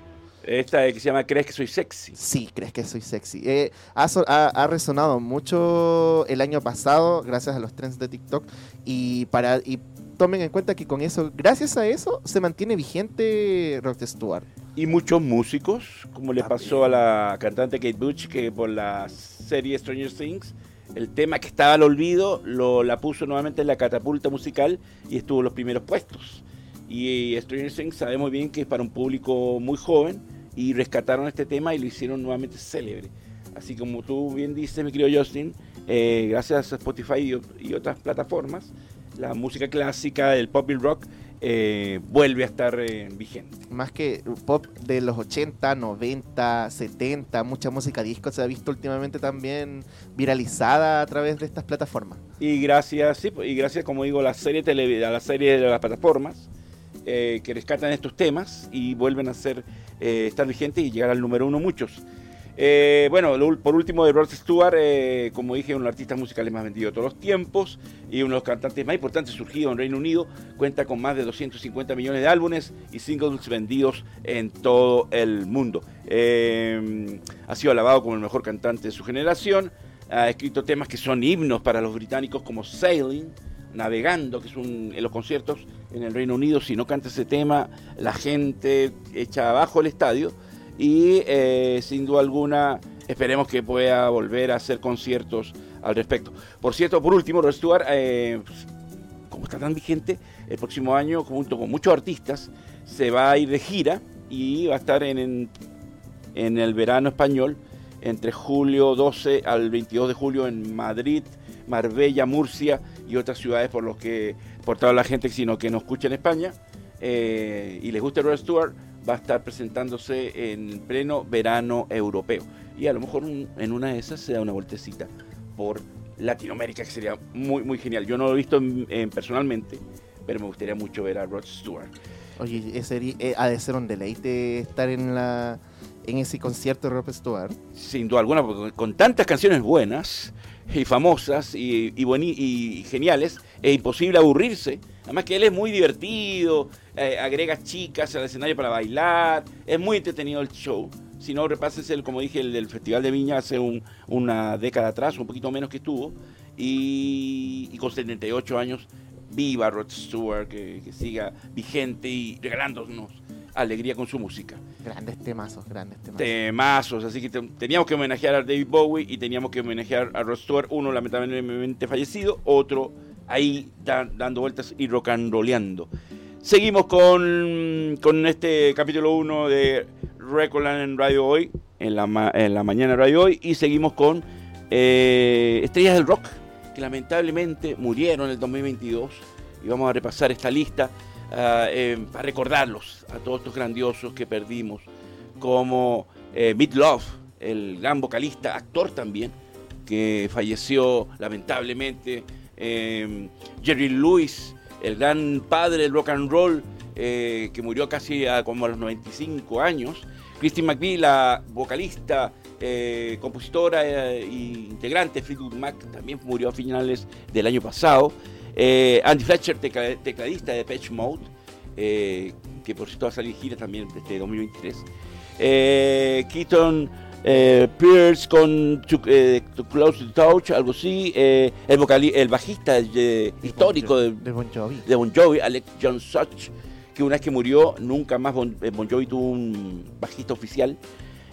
Esta que se llama ¿Crees que soy sexy? Sí, ¿Crees que soy sexy? Eh, ha, ha, resonado mucho el año pasado gracias a los trends de TikTok y para y tomen en cuenta que con eso, gracias a eso, se mantiene vigente Rock Stewart. Y muchos músicos, como le pasó a la cantante Kate Bush, que por la serie Stranger Things, el tema que estaba al olvido lo, la puso nuevamente en la catapulta musical y estuvo en los primeros puestos. Y Stranger Things sabe muy bien que es para un público muy joven y rescataron este tema y lo hicieron nuevamente célebre. Así como tú bien dices, mi querido Justin, eh, gracias a Spotify y otras plataformas, la música clásica, el pop y el rock, eh, vuelve a estar eh, vigente. Más que pop de los 80, 90, 70, mucha música disco se ha visto últimamente también viralizada a través de estas plataformas. Y gracias, sí, y gracias, como digo, a la serie, a la serie de las plataformas eh, que rescatan estos temas y vuelven a ser, estar vigentes y llegar al número uno muchos. Eh, bueno, por último de Rod Stewart, eh, como dije, uno de los artistas musicales más vendidos de todos los tiempos y uno de los cantantes más importantes surgidos en Reino Unido, cuenta con más de 250 millones de álbumes y singles vendidos en todo el mundo. Eh, ha sido alabado como el mejor cantante de su generación, ha escrito temas que son himnos para los británicos como Sailing, Navegando, que es un, en los conciertos en el Reino Unido, si no canta ese tema, la gente echa abajo el estadio y eh, sin duda alguna esperemos que pueda volver a hacer conciertos al respecto. Por cierto, por último, Rod Stewart, eh, pues, como está tan vigente, el próximo año, junto con muchos artistas, se va a ir de gira y va a estar en, en, el verano español, entre julio 12 al 22 de julio en Madrid, Marbella, Murcia y otras ciudades por los que, por toda la gente sino que nos escucha en España eh, y les gusta Rod Stewart, va a estar presentándose en pleno verano europeo. Y a lo mejor en una de esas se da una vueltecita por Latinoamérica, que sería muy, muy genial. Yo no lo he visto personalmente, pero me gustaría mucho ver a Rod Stewart. Oye, ese, eh, ha de ser un deleite estar en la en ese concierto de Rod Stewart. Sin duda alguna, porque con tantas canciones buenas y famosas y, y, y geniales, es imposible aburrirse. Además que él es muy divertido, eh, agrega chicas al escenario para bailar, es muy entretenido el show. Si no, repásense, el, como dije, el del Festival de Viña hace una década atrás, un poquito menos que estuvo, y, con 78 años, viva Rod Stewart, que, siga vigente y regalándonos alegría con su música. Grandes temazos, grandes temazos. Temazos, así que teníamos que homenajear a David Bowie y teníamos que homenajear a Rod Stewart, uno lamentablemente fallecido, otro ahí dando vueltas y rock and rollando. Seguimos con, con este capítulo 1 de Recordland en Radio Hoy, en la, en la mañana de Radio Hoy, y seguimos con eh, Estrellas del Rock, que lamentablemente murieron en el 2022. Y vamos a repasar esta lista eh, para recordarlos a todos estos grandiosos que perdimos, como eh, Love, el gran vocalista, actor también, que falleció lamentablemente, eh, Jerry Lewis, el gran padre del rock and roll, eh, que murió casi a, como a los 95 años. Christine McVie, la vocalista, eh, compositora e integrante de Fleetwood Mac, también murió a finales del año pasado. Andy Fletcher, tecladista de Patch Mode, que por cierto va a salir gira también desde 2023. Keaton eh, Pierce con eh, Close to Touch, algo así. Eh, el, el bajista histórico de, bon Jovi. de Bon Jovi, Alex John Such, que una vez que murió, nunca más Bon, Jovi tuvo un bajista oficial.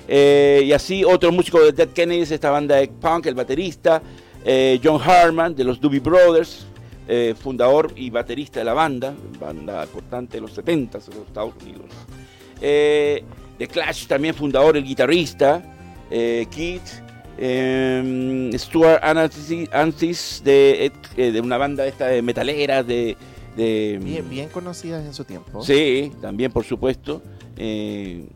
y así, otro músico de Dead Kennedys, esta banda de punk, el baterista. John Harman, de los Doobie Brothers, fundador y baterista de la banda, banda importante de los 70 s en los Estados Unidos. The Clash, también fundador, el guitarrista eh, Keith, em, Stuart Antis de, eh, de una banda esta de metaleras, de, bien, bien conocidas en su tiempo. Sí, también por supuesto. Eh,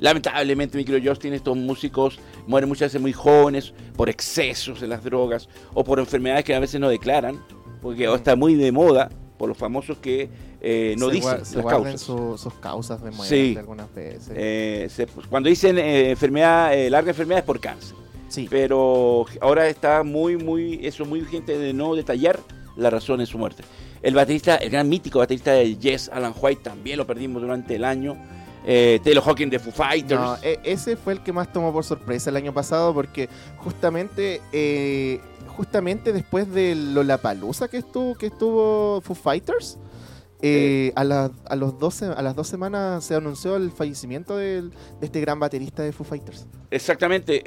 lamentablemente, mi querido Justin, estos músicos mueren muchas veces muy jóvenes por excesos de las drogas o por enfermedades que a veces no declaran, porque está muy de moda por los famosos que eh, no dicen las causas. sus causas de muerte algunas veces. Eh, pues, cuando dicen eh, enfermedad, larga enfermedad es por cáncer. Sí. Pero ahora está muy, muy, eso muy urgente de no detallar la razón de su muerte. El baterista, el gran mítico baterista de Jess Alan White, también lo perdimos durante el año. Taylor Hawking de Foo Fighters. No, e, ese fue el que más tomó por sorpresa el año pasado porque justamente justamente después de Lollapalooza que estuvo que estuvo Foo Fighters eh, a, a, los 12, a las dos semanas se anunció el fallecimiento de este gran baterista de Foo Fighters. Exactamente,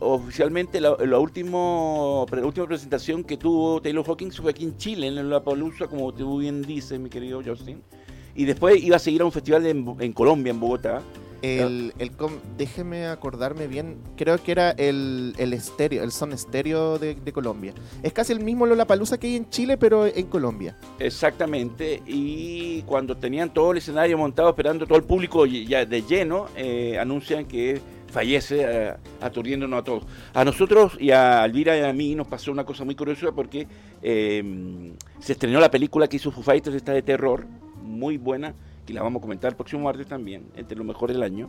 oficialmente la, última presentación que tuvo Taylor Hawkins fue aquí en Chile, en la Palusa, como tú bien dices, mi querido Justin. Y después iba a seguir a un festival en Colombia, en Bogotá. El, el déjeme acordarme bien, creo que era el, el estéreo, el son estéreo de, Colombia. Es casi el mismo Lollapalooza que hay en Chile, pero en Colombia. Exactamente, y cuando tenían todo el escenario montado, esperando todo el público ya de lleno, eh, anuncian que fallece eh, aturdiéndonos a todos. A nosotros y a Alvira y a mí nos pasó una cosa muy curiosa porque eh, se estrenó la película que hizo Foo Fighters, esta de terror, muy buena, y la vamos a comentar el próximo martes también, entre lo mejor del año.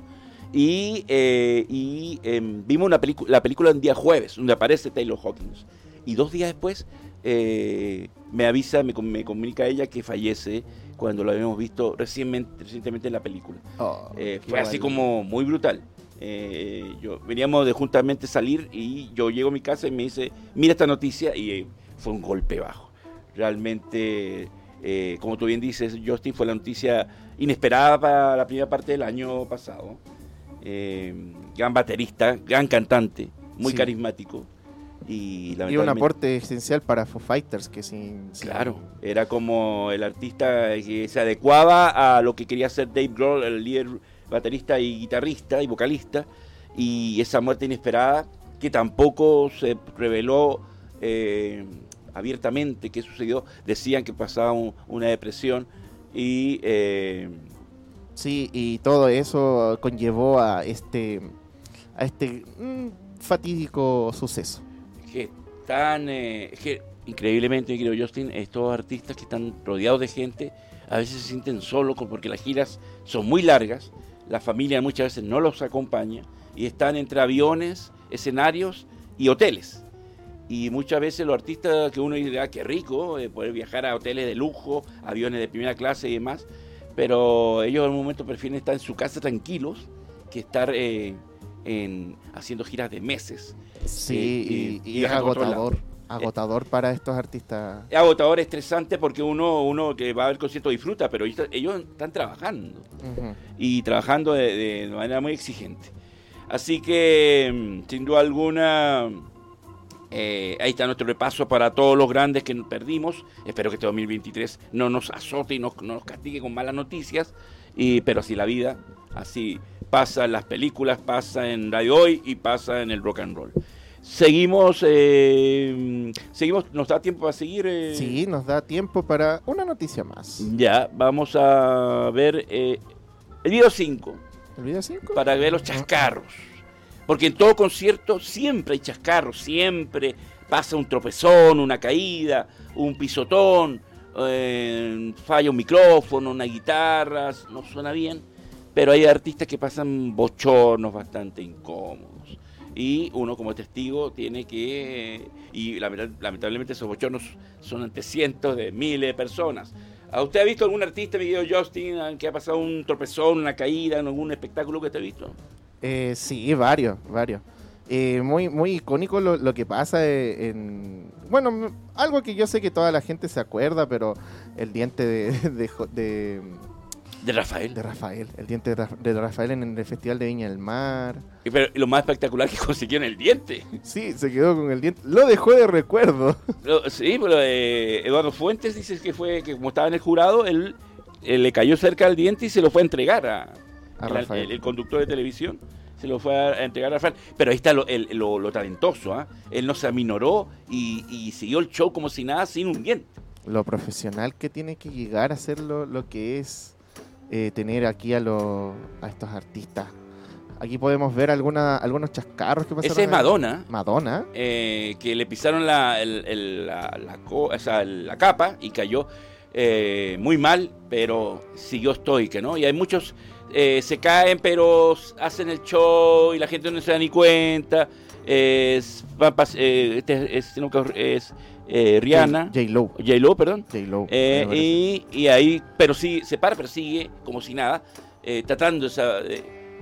Y, eh, y em, vimos una la película un día jueves, donde aparece Taylor Hawkins. Y dos días después eh, me avisa, me, me, comunica ella que fallece cuando lo habíamos visto recientemente, recientemente en la película. Oh, eh, fue así como muy brutal. yo, veníamos de juntamente salir y yo llego a mi casa y me dice, mira esta noticia y fue un golpe bajo. Realmente como tú bien dices, Justin fue la noticia inesperada para la primera parte del año pasado. Eh, gran baterista, gran cantante, muy carismático. Y, y, un aporte esencial para Foo Fighters que sin, Claro, era como el artista que se adecuaba a lo que quería hacer Dave Grohl, el líder baterista y guitarrista y vocalista. Y esa muerte inesperada que tampoco se reveló eh, abiertamente qué sucedió, decían que pasaba una depresión y... Eh, sí, y todo eso conllevó a este, a este mm, fatídico suceso. Que tan... Eh, que increíblemente, creo Justin, estos artistas que están rodeados de gente, a veces se sienten solos porque las giras son muy largas, la familia muchas veces no los acompaña y están entre aviones, escenarios y hoteles. Y muchas veces los artistas que uno dice, ah, qué rico, eh, poder viajar a hoteles de lujo, aviones de primera clase y demás, pero ellos en un momento prefieren estar en su casa tranquilos que estar eh, en, haciendo giras de meses. Sí, eh, y, es agotador. Agotador para estos artistas. Es agotador, estresante porque uno, uno que va al concierto disfruta, pero ellos, están trabajando. Y trabajando de manera muy exigente. Así que, mm, sin duda alguna, eh, ahí está nuestro repaso para todos los grandes que perdimos. Espero que este 2023 no nos azote y no, nos castigue con malas noticias. Y, pero así la vida, así pasa en las películas, pasa en Radio Hoy y pasa en el rock and roll. Seguimos, eh, seguimos, ¿nos da tiempo para seguir? Eh? Sí, nos da tiempo para una noticia más. Ya, vamos a ver el video 5. ¿El video 5? Para ver los chascarros. Porque en todo concierto siempre hay chascarros, siempre pasa un tropezón, una caída, un pisotón, eh, falla un micrófono, una guitarra, no suena bien, pero hay artistas que pasan bochornos bastante incómodos. Y uno como testigo tiene que, y lamentablemente esos bochornos son ante cientos de miles de personas. ¿Usted ha visto algún artista, mi querido Justin, que ha pasado un tropezón, una caída en algún espectáculo que te ha visto? Eh, sí, varios, varios. Eh, muy, muy icónico lo, que pasa en... Bueno, algo que yo sé que toda la gente se acuerda, pero el diente de, (laughs) de, de Rafael. De Rafael, el diente de, Rafael en el Festival de Viña del Mar. Y pero lo más espectacular que consiguió en el diente. Sí, se quedó con el diente. Lo dejó de recuerdo. (laughs) sí, pero eh, Eduardo Fuentes dice que fue que como estaba en el jurado, él, le cayó cerca al diente y se lo fue a entregar a, Rafael. el, conductor de televisión se lo fue a entregar a Rafael. Pero ahí está lo, lo, talentoso, ¿ah? Él no se aminoró y, siguió el show como si nada, sin un diente. Lo profesional que tiene que llegar a ser lo, que es eh, tener aquí a, a estos artistas. Aquí podemos ver alguna, algunos chascarros que pasaron. Ese es Madonna. Madonna. Eh, que le pisaron la, la, la, capa y cayó eh, muy mal, pero siguió estoica, ¿no? Y hay muchos eh, se caen, pero hacen el show y la gente no se da ni cuenta. Es, eh, este es, es eh, Rihanna. J-Lo. J-Lo, perdón. J-Lo. y, y, ahí, pero sí, se para, pero sigue como si nada, tratando esa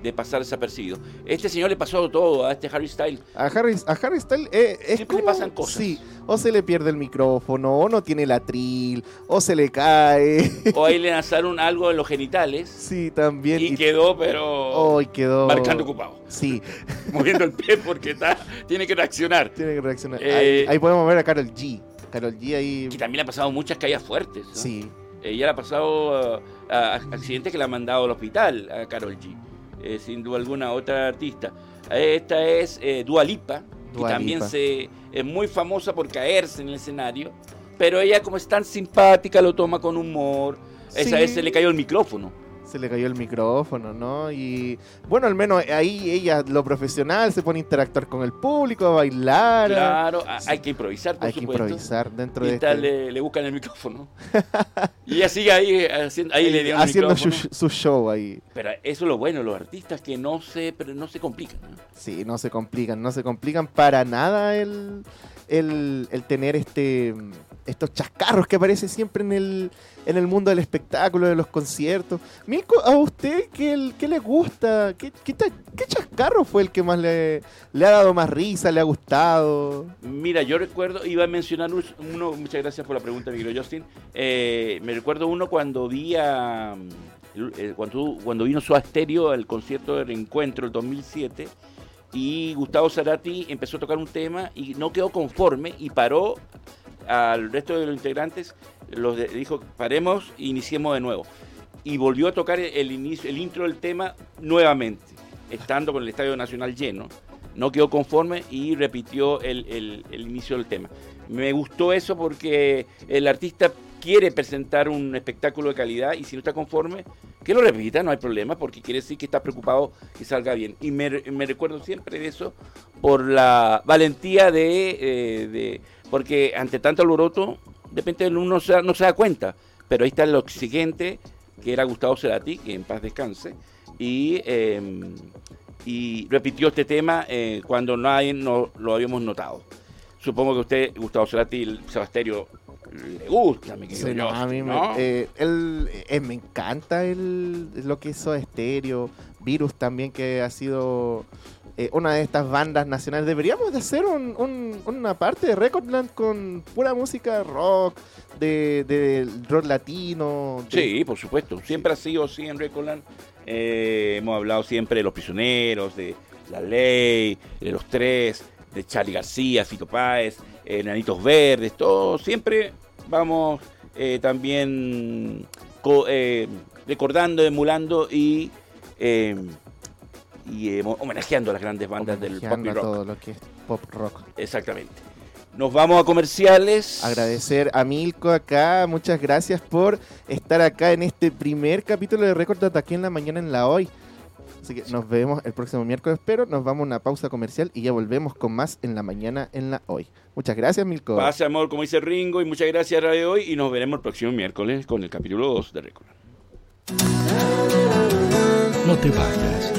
de pasar desapercibido. Este señor le pasó todo a este Harry Styles. A Harry, a Harry Styles eh, es Siempre le pasan cosas. Sí, o se le pierde el micrófono, o no tiene la tril, o se le cae. (laughs) O ahí le lanzaron algo en los genitales. Sí, también. Y, quedó, pero. Oh, quedó. Marcando ocupado. Sí. (laughs) Moviendo el pie porque está, tiene que reaccionar. Tiene que reaccionar. ahí, eh, podemos ver a Carol G. Carol G ahí. Que también le ha pasado muchas caídas fuertes. Sí. Ella le ha pasado uh, accidentes que le ha mandado al hospital a Carol G. Eh, sin duda alguna otra artista. Esta es eh, Dua Lipa, que también se, es muy famosa por caerse en el escenario, pero ella como es tan simpática lo toma con humor. Esa vez se le cayó el micrófono se le cayó el micrófono, ¿no? Y bueno, al menos ahí ella, lo profesional, se pone a interactuar con el público, a bailar. Claro, hay que improvisar, por Hay que improvisar dentro y de tal, este le, buscan el micrófono. y ella sigue ahí, haciendo, ahí le dieron Haciendo su, show ahí. Pero eso es lo bueno, los artistas que no se, pero no se complican. ¿no? Sí, no se complican, no se complican para nada el, el, el tener este estos chascarros que aparecen siempre en el, en el mundo del espectáculo, de los conciertos. Milko, ¿a usted qué, qué le gusta? ¿Qué, qué, chascarro fue el que más le, le, ha dado más risa, le ha gustado? Mira, yo recuerdo, iba a mencionar uno, muchas gracias por la pregunta, Miguel Justin. Eh, me recuerdo uno cuando vi a. Eh, cuando, vino su Asterio al concierto de reencuentro el 2007 y Gustavo Zarati empezó a tocar un tema y no quedó conforme y paró al resto de los integrantes, los dijo, paremos e iniciemos de nuevo. Y volvió a tocar el, inicio, el intro del tema nuevamente, estando con el Estadio Nacional lleno. No quedó conforme y repitió el, el inicio del tema. Me gustó eso porque el artista quiere presentar un espectáculo de calidad y si no está conforme, que lo repita, no hay problema, porque quiere decir que está preocupado que salga bien. Y me, recuerdo siempre de eso por la valentía de, eh, porque ante tanto alboroto, de repente uno no se, no se da cuenta, pero ahí está lo exigente, que era Gustavo Cerati, que en paz descanse, y, em, y repitió este tema eh, cuando nadie no lo habíamos notado. Supongo que usted, Gustavo Cerati, el Sebasterio, le gusta, mi querido A mí me, eh, eh, me encanta el, lo que hizo Estéreo, Virus también, que ha sido eh, una de estas bandas nacionales. Deberíamos de hacer una parte de Recordland con pura música rock, de, rock latino. Sí, por supuesto. Siempre ha sido así en Recordland. hemos hablado siempre de Los Prisioneros, de La Ley, de Los Tres, de Charlie García, Fito Páez, Nanitos Verdes, todo. Siempre vamos eh, también eh, recordando, emulando y, eh, y homenajeando a las grandes bandas del pop rock. todo lo que es pop rock. Exactamente. Nos vamos a comerciales. Agradecer a Milko acá, muchas gracias por estar acá en este primer capítulo de Record aquí en la mañana en la hoy. Así que nos vemos el próximo miércoles, pero nos vamos a una pausa comercial y ya volvemos con más en la mañana en la hoy. Muchas gracias, Milko. Pase amor, como dice Ringo, y muchas gracias Radio Hoy y nos veremos el próximo miércoles con el capítulo 2 de Récord. No te vayas.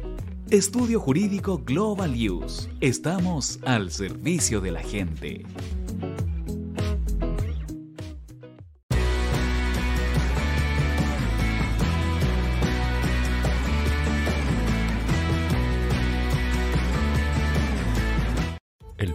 Estudio Jurídico Global Use. Estamos al servicio de la gente.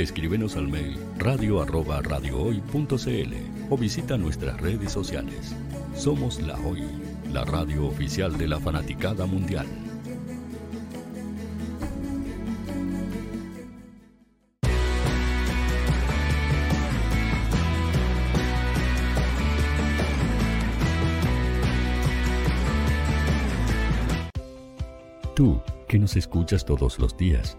Escríbenos al mail radio o visita nuestras redes sociales. Somos La Hoy, la radio oficial de la fanaticada mundial. Tú, que nos escuchas todos los días,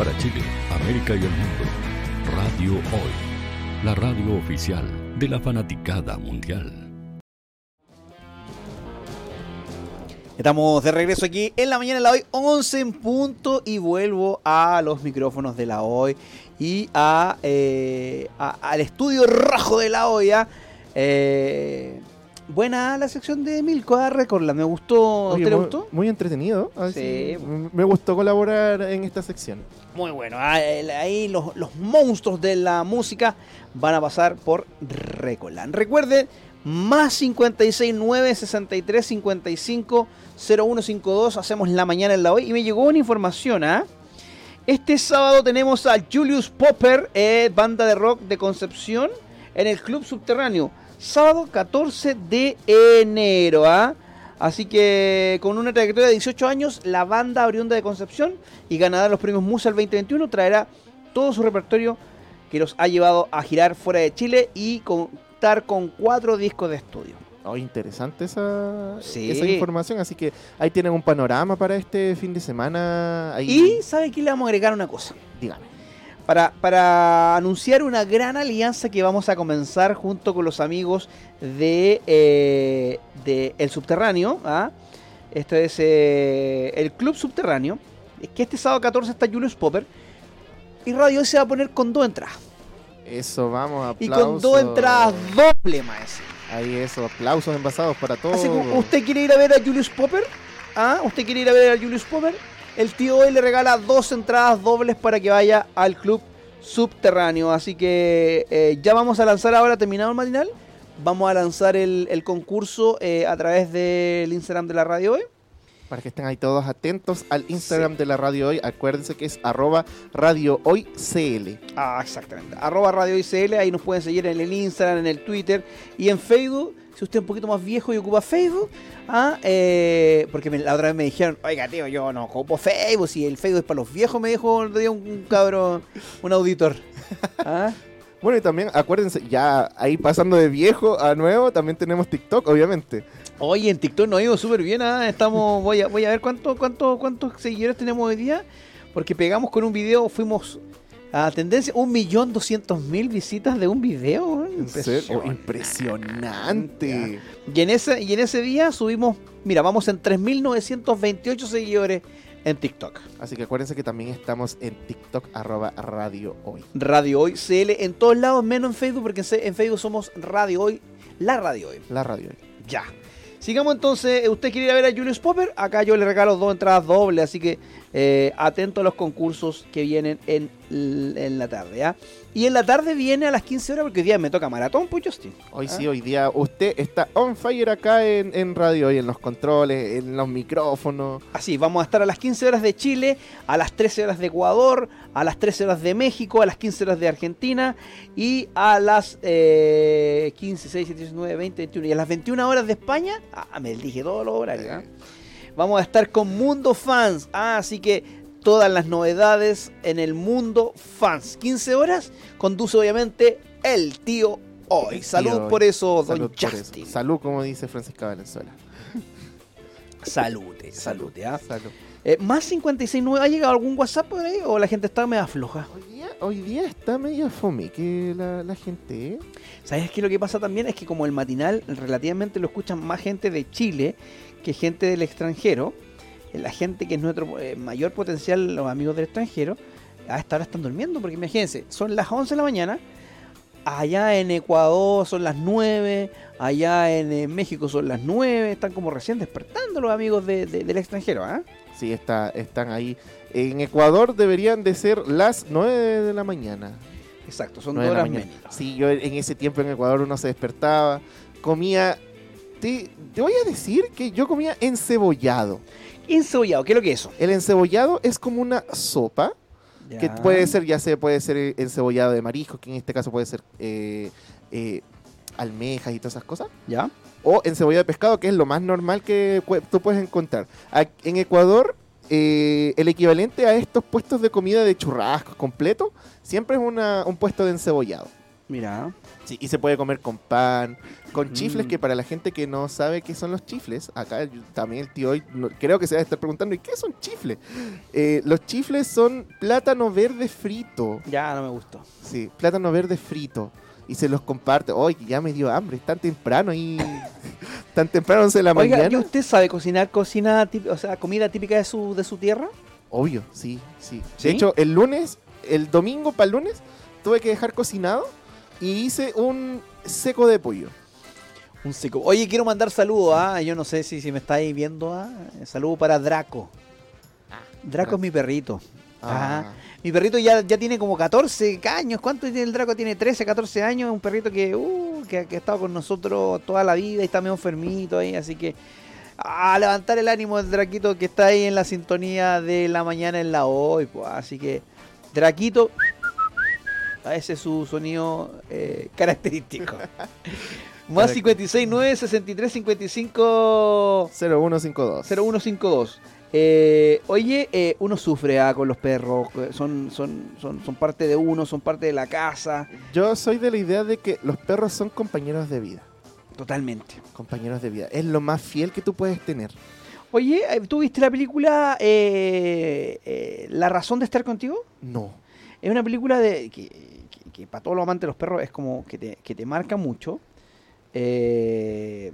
Para Chile, América y el mundo, Radio Hoy, la radio oficial de la fanaticada mundial. Estamos de regreso aquí en la mañana de la hoy, 11 en punto, y vuelvo a los micrófonos de la hoy y a, eh, a- al estudio rojo de la olla. Eh, buena la sección de Milko, ah, recordla, me gustó. ¿A Oye, le muy, gustó? muy entretenido. Sí. Me gustó colaborar en esta sección. Muy bueno. ah, Ahí los, los monstruos de la música van a pasar por Recolan. Recuerden, más 56 9 63 55 0152. Hacemos la mañana en la hoy. Y me llegó una información, ¿ah? Este sábado tenemos a Julius Popper, eh, banda de rock de Concepción, en el Club Subterráneo. Sábado 14 de enero, ¿ah? Así que con una trayectoria de 18 años, la banda oriunda de Concepción y ganadora de los premios Musa el 2021 traerá todo su repertorio que los ha llevado a girar fuera de Chile y contar con cuatro discos de estudio. Oh, interesante esa, Sí. esa información. Así que ahí tienen un panorama para este fin de semana. Ahí, Y, ¿sabe qué? Le vamos a agregar una cosa. dígame. Para, para anunciar una gran alianza que vamos a comenzar junto con los amigos de, eh, de El Subterráneo. ¿ah? Esto es eh, el Club Subterráneo. Es que este sábado 14 está Julius Popper. Y Radio Hoy se va a poner con dos entradas. Eso, vamos, Y aplausos. con dos entradas doble, maestro. Ahí eso, aplausos envasados para todos. Así que usted quiere ir a ver a Julius Popper, ¿ah? ¿Usted quiere ir a ver a Julius Popper? El tío hoy le regala dos entradas dobles para que vaya al club subterráneo. Así que eh, ya vamos a lanzar ahora, terminado el matinal, vamos a lanzar el, el concurso eh, a través del Instagram de la radio hoy. Para que estén ahí todos atentos al Instagram de la radio hoy. Acuérdense que es arroba radio hoy CL. Ah, exactamente. Arroba Radio ahí nos pueden seguir en el Instagram, en el Twitter y en Facebook. Si usted es un poquito más viejo y ocupa Facebook, ah, eh, porque me- la otra vez me dijeron, oiga tío, yo no ocupo Facebook, si el Facebook es para los viejos, me dijo un, un cabrón, un auditor. ¿Ah? (laughs) Bueno, y también acuérdense, ya ahí pasando de viejo a nuevo, también tenemos TikTok, obviamente. Oye, en TikTok nos ha ido súper bien, ¿ah? estamos, (laughs) voy a, voy a ver cuánto, cuánto, cuántos seguidores tenemos hoy día, porque pegamos con un video, fuimos a tendencia, un millón doscientos mil visitas de un video. ¿eh? Impresionante. Y en ese, y en ese día subimos, mira, vamos en 3.928 seguidores en TikTok. Así que acuérdense que también estamos en TikTok, arroba radio hoy. Radio Hoy CL en todos lados, menos en Facebook, porque en Facebook somos Radio Hoy, la Radio Hoy. La radio hoy. Ya. Sigamos entonces, ¿usted quiere ir a ver a Julius Popper? Acá yo le regalo dos entradas dobles, así que eh, atento a los concursos que vienen en, en la tarde. ¿ya? Y en la tarde viene a las 15 horas, porque hoy día me toca maratón, pues Justin. Hoy ¿Ah? sí, hoy día usted está on fire acá en, en radio hoy, en los controles, en los micrófonos. Así, vamos a estar a las 15 horas de Chile, a las 13 horas de Ecuador, a las 13 horas de México, a las 15 horas de Argentina y a las eh, 15, 16, 17, 19, 20, 21 y a las 21 horas de España. Ah, me dije todos los horarios. ¿ah? Vamos a estar con Mundo Fans. Ah, así que todas las novedades en el Mundo Fans. 15 horas, conduce obviamente el tío hoy. Salud Tío, por eso, don por Justin. eso. Salud, como dice Francisca Valenzuela. (laughs) Salute, salute. ¿ah? Salud. Eh, más 569, ¿ha llegado algún WhatsApp por ahí o la gente está media floja? Hoy día, hoy día está medio fome que la, la gente, ¿eh? ¿Sabes qué? Lo que pasa también es que como el matinal relativamente lo escuchan más gente de Chile que gente del extranjero, eh, la gente que es nuestro eh, mayor potencial, los amigos del extranjero, a esta hora están durmiendo, porque imagínense, son las 11 de la mañana, allá en Ecuador son las 9, allá en eh, México son las 9, están como recién despertando los amigos de- de- del extranjero, ¿ah? Sí, está, están ahí. En Ecuador deberían de ser las 9 de la mañana. Exacto, son 9 dos de la horas menos. Sí, yo en ese tiempo en Ecuador uno se despertaba, comía... Te, te voy a decir que yo comía encebollado. Encebollado, ¿qué es lo que es eso? El encebollado es como una sopa que puede ser, ya sea, puede ser encebollado de marisco, que en este caso puede ser eh, eh, almejas y todas esas cosas. ¿Ya? O encebollado de pescado, que es lo más normal que tú puedes encontrar. En Ecuador, eh, el equivalente a estos puestos de comida de churrascos completo, siempre es una- un puesto de encebollado. Mira. Sí, y se puede comer con pan, con chifles, Mm. que para la gente que no sabe qué son los chifles, acá yo- también el tío hoy no- creo que se va a estar preguntando, ¿y qué son chifles? Eh, los chifles son plátano verde frito. Ya, no me gustó. Sí, plátano verde frito. Y se los comparte. Hoy ya me dio hambre, es tan temprano y. (laughs) tan temprano, 11 de la Oiga, mañana. ¿y usted sabe cocinar cocina, o sea, comida típica de su, de su tierra? Obvio, sí, sí. ¿Sí? De hecho, el lunes, el domingo para el lunes, tuve que dejar cocinado y hice un seco de pollo. Un seco. Oye, quiero mandar saludos, ¿ah? Yo no sé si, si me estáis viendo, ¿ah? Saludo para Draco. Draco es mi perrito. Ah. Ajá. Mi perrito ya, ya tiene como 14 años. ¿Cuánto tiene el Draco? Tiene 13, 14 años. Un perrito que, uh, que, que ha estado con nosotros toda la vida y está medio enfermito ahí. Así que a levantar el ánimo del Draquito que está ahí en la sintonía de la mañana en la hoy. Pues. Así que, Draquito, ese es su sonido eh, (laughs) característico. (laughs) Más 56 9 63 55 0152. 0152. Eh, oye, eh, uno sufre ah, con los perros, que son, son, son, son parte de uno, son parte de la casa. Yo soy de la idea de que los perros son compañeros de vida. Totalmente. Compañeros de vida. Es lo más fiel que tú puedes tener. Oye, eh, ¿tú viste la película eh, eh, La razón de estar contigo? No. Es una película de que, que- para todos los amantes de los perros es como que te, que te marca mucho. Eh,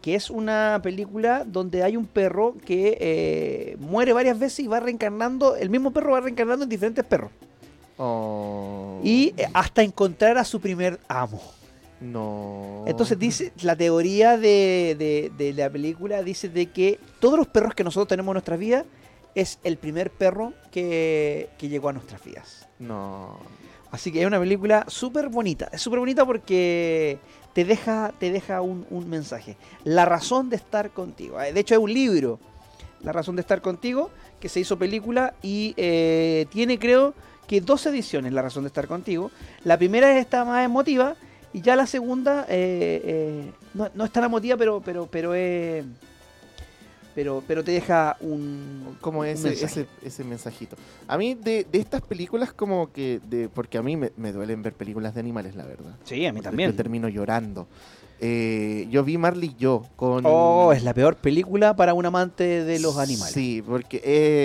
que es una película donde hay un perro que eh, muere varias veces y va reencarnando, el mismo perro va reencarnando en diferentes perros. Oh. Y eh, hasta encontrar a su primer amo. No. Entonces dice, la teoría de, de- de la película dice de que todos los perros que nosotros tenemos en nuestras vidas es el primer perro que, que llegó a nuestras vidas. No. Así que es una película súper bonita. Es súper bonita porque te deja, te deja un, un mensaje. La razón de estar contigo. Eh, De hecho, es un libro. La razón de estar contigo, que se hizo película y eh, tiene, creo, que dos ediciones, La razón de estar contigo. La primera es esta más emotiva y ya la segunda eh, no, no es tan emotiva, pero, pero, pero es... Pero, pero te deja un... Como un ese, mensaje. ese, ese mensajito. A mí de, de estas películas como que... De, porque a mí me, me duelen ver películas de animales, la verdad. Sí, a mí Porque también. Yo termino llorando. Eh, yo vi Marley y yo con... Oh, es la peor película para un amante de los animales. Sí, porque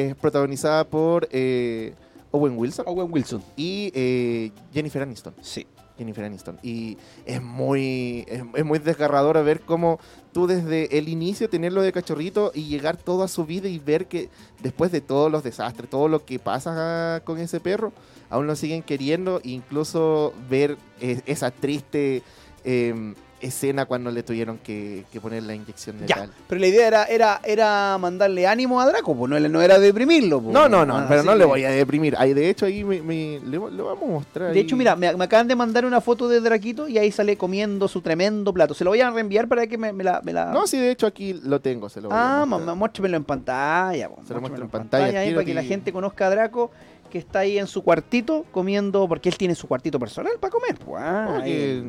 es protagonizada por eh, Owen Wilson. Owen Wilson. Y eh, Jennifer Aniston. Sí. Jennifer Aniston. Y es muy, es, muy desgarrador ver cómo tú desde el inicio tenerlo de cachorrito y llegar toda su vida y ver que después de todos los desastres, todo lo que pasa con ese perro, aún lo siguen queriendo, e incluso ver eh, esa triste eh, escena cuando le tuvieron que, que poner la inyección Ya, letal. pero la idea era, era, era mandarle ánimo a Draco, pues no, no era deprimirlo. No, no, no, Ah, pero no le voy a deprimir. Ahí, de hecho, ahí me, me- le, le vamos a mostrar. De ahí. hecho, mira, me, me acaban de mandar una foto de Draquito y ahí sale comiendo su tremendo plato. Se lo voy a reenviar para que me, me la, No, sí, de hecho aquí lo tengo, se lo voy a Ah, mostrar. ma- muéstremelo en pantalla. po, Se lo muestro en pantalla, ahí para que la gente conozca a Draco que está ahí en su cuartito comiendo, porque él tiene su cuartito personal para comer. pues, ah, ahí,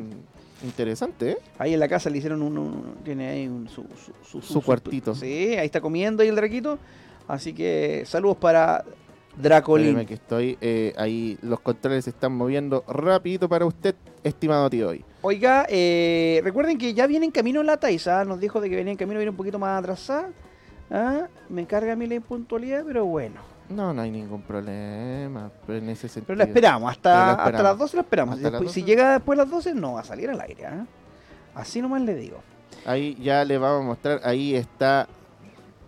interesante, ¿eh? ahí en la casa le hicieron un, un- tiene ahí un- su, su, Su cuartito. Sí, ahí está comiendo ahí el Draquito. Así que saludos para Dracolín. Espéreme que estoy eh, ahí, los controles se están moviendo rapidito para usted, estimado tío hoy. Oiga, eh, recuerden que ya viene en camino la Taisa, nos dijo de que venía en camino, viene un poquito más atrasada. Ah, me carga a mí la impuntualidad, pero bueno. No, no hay ningún problema pero en ese sentido. Pero la esperamos, hasta, hasta las 12 la esperamos. Las si 12. llega después de las 12 no va a salir al aire. ¿ah? Así nomás le digo. Ahí ya le vamos a mostrar, ahí está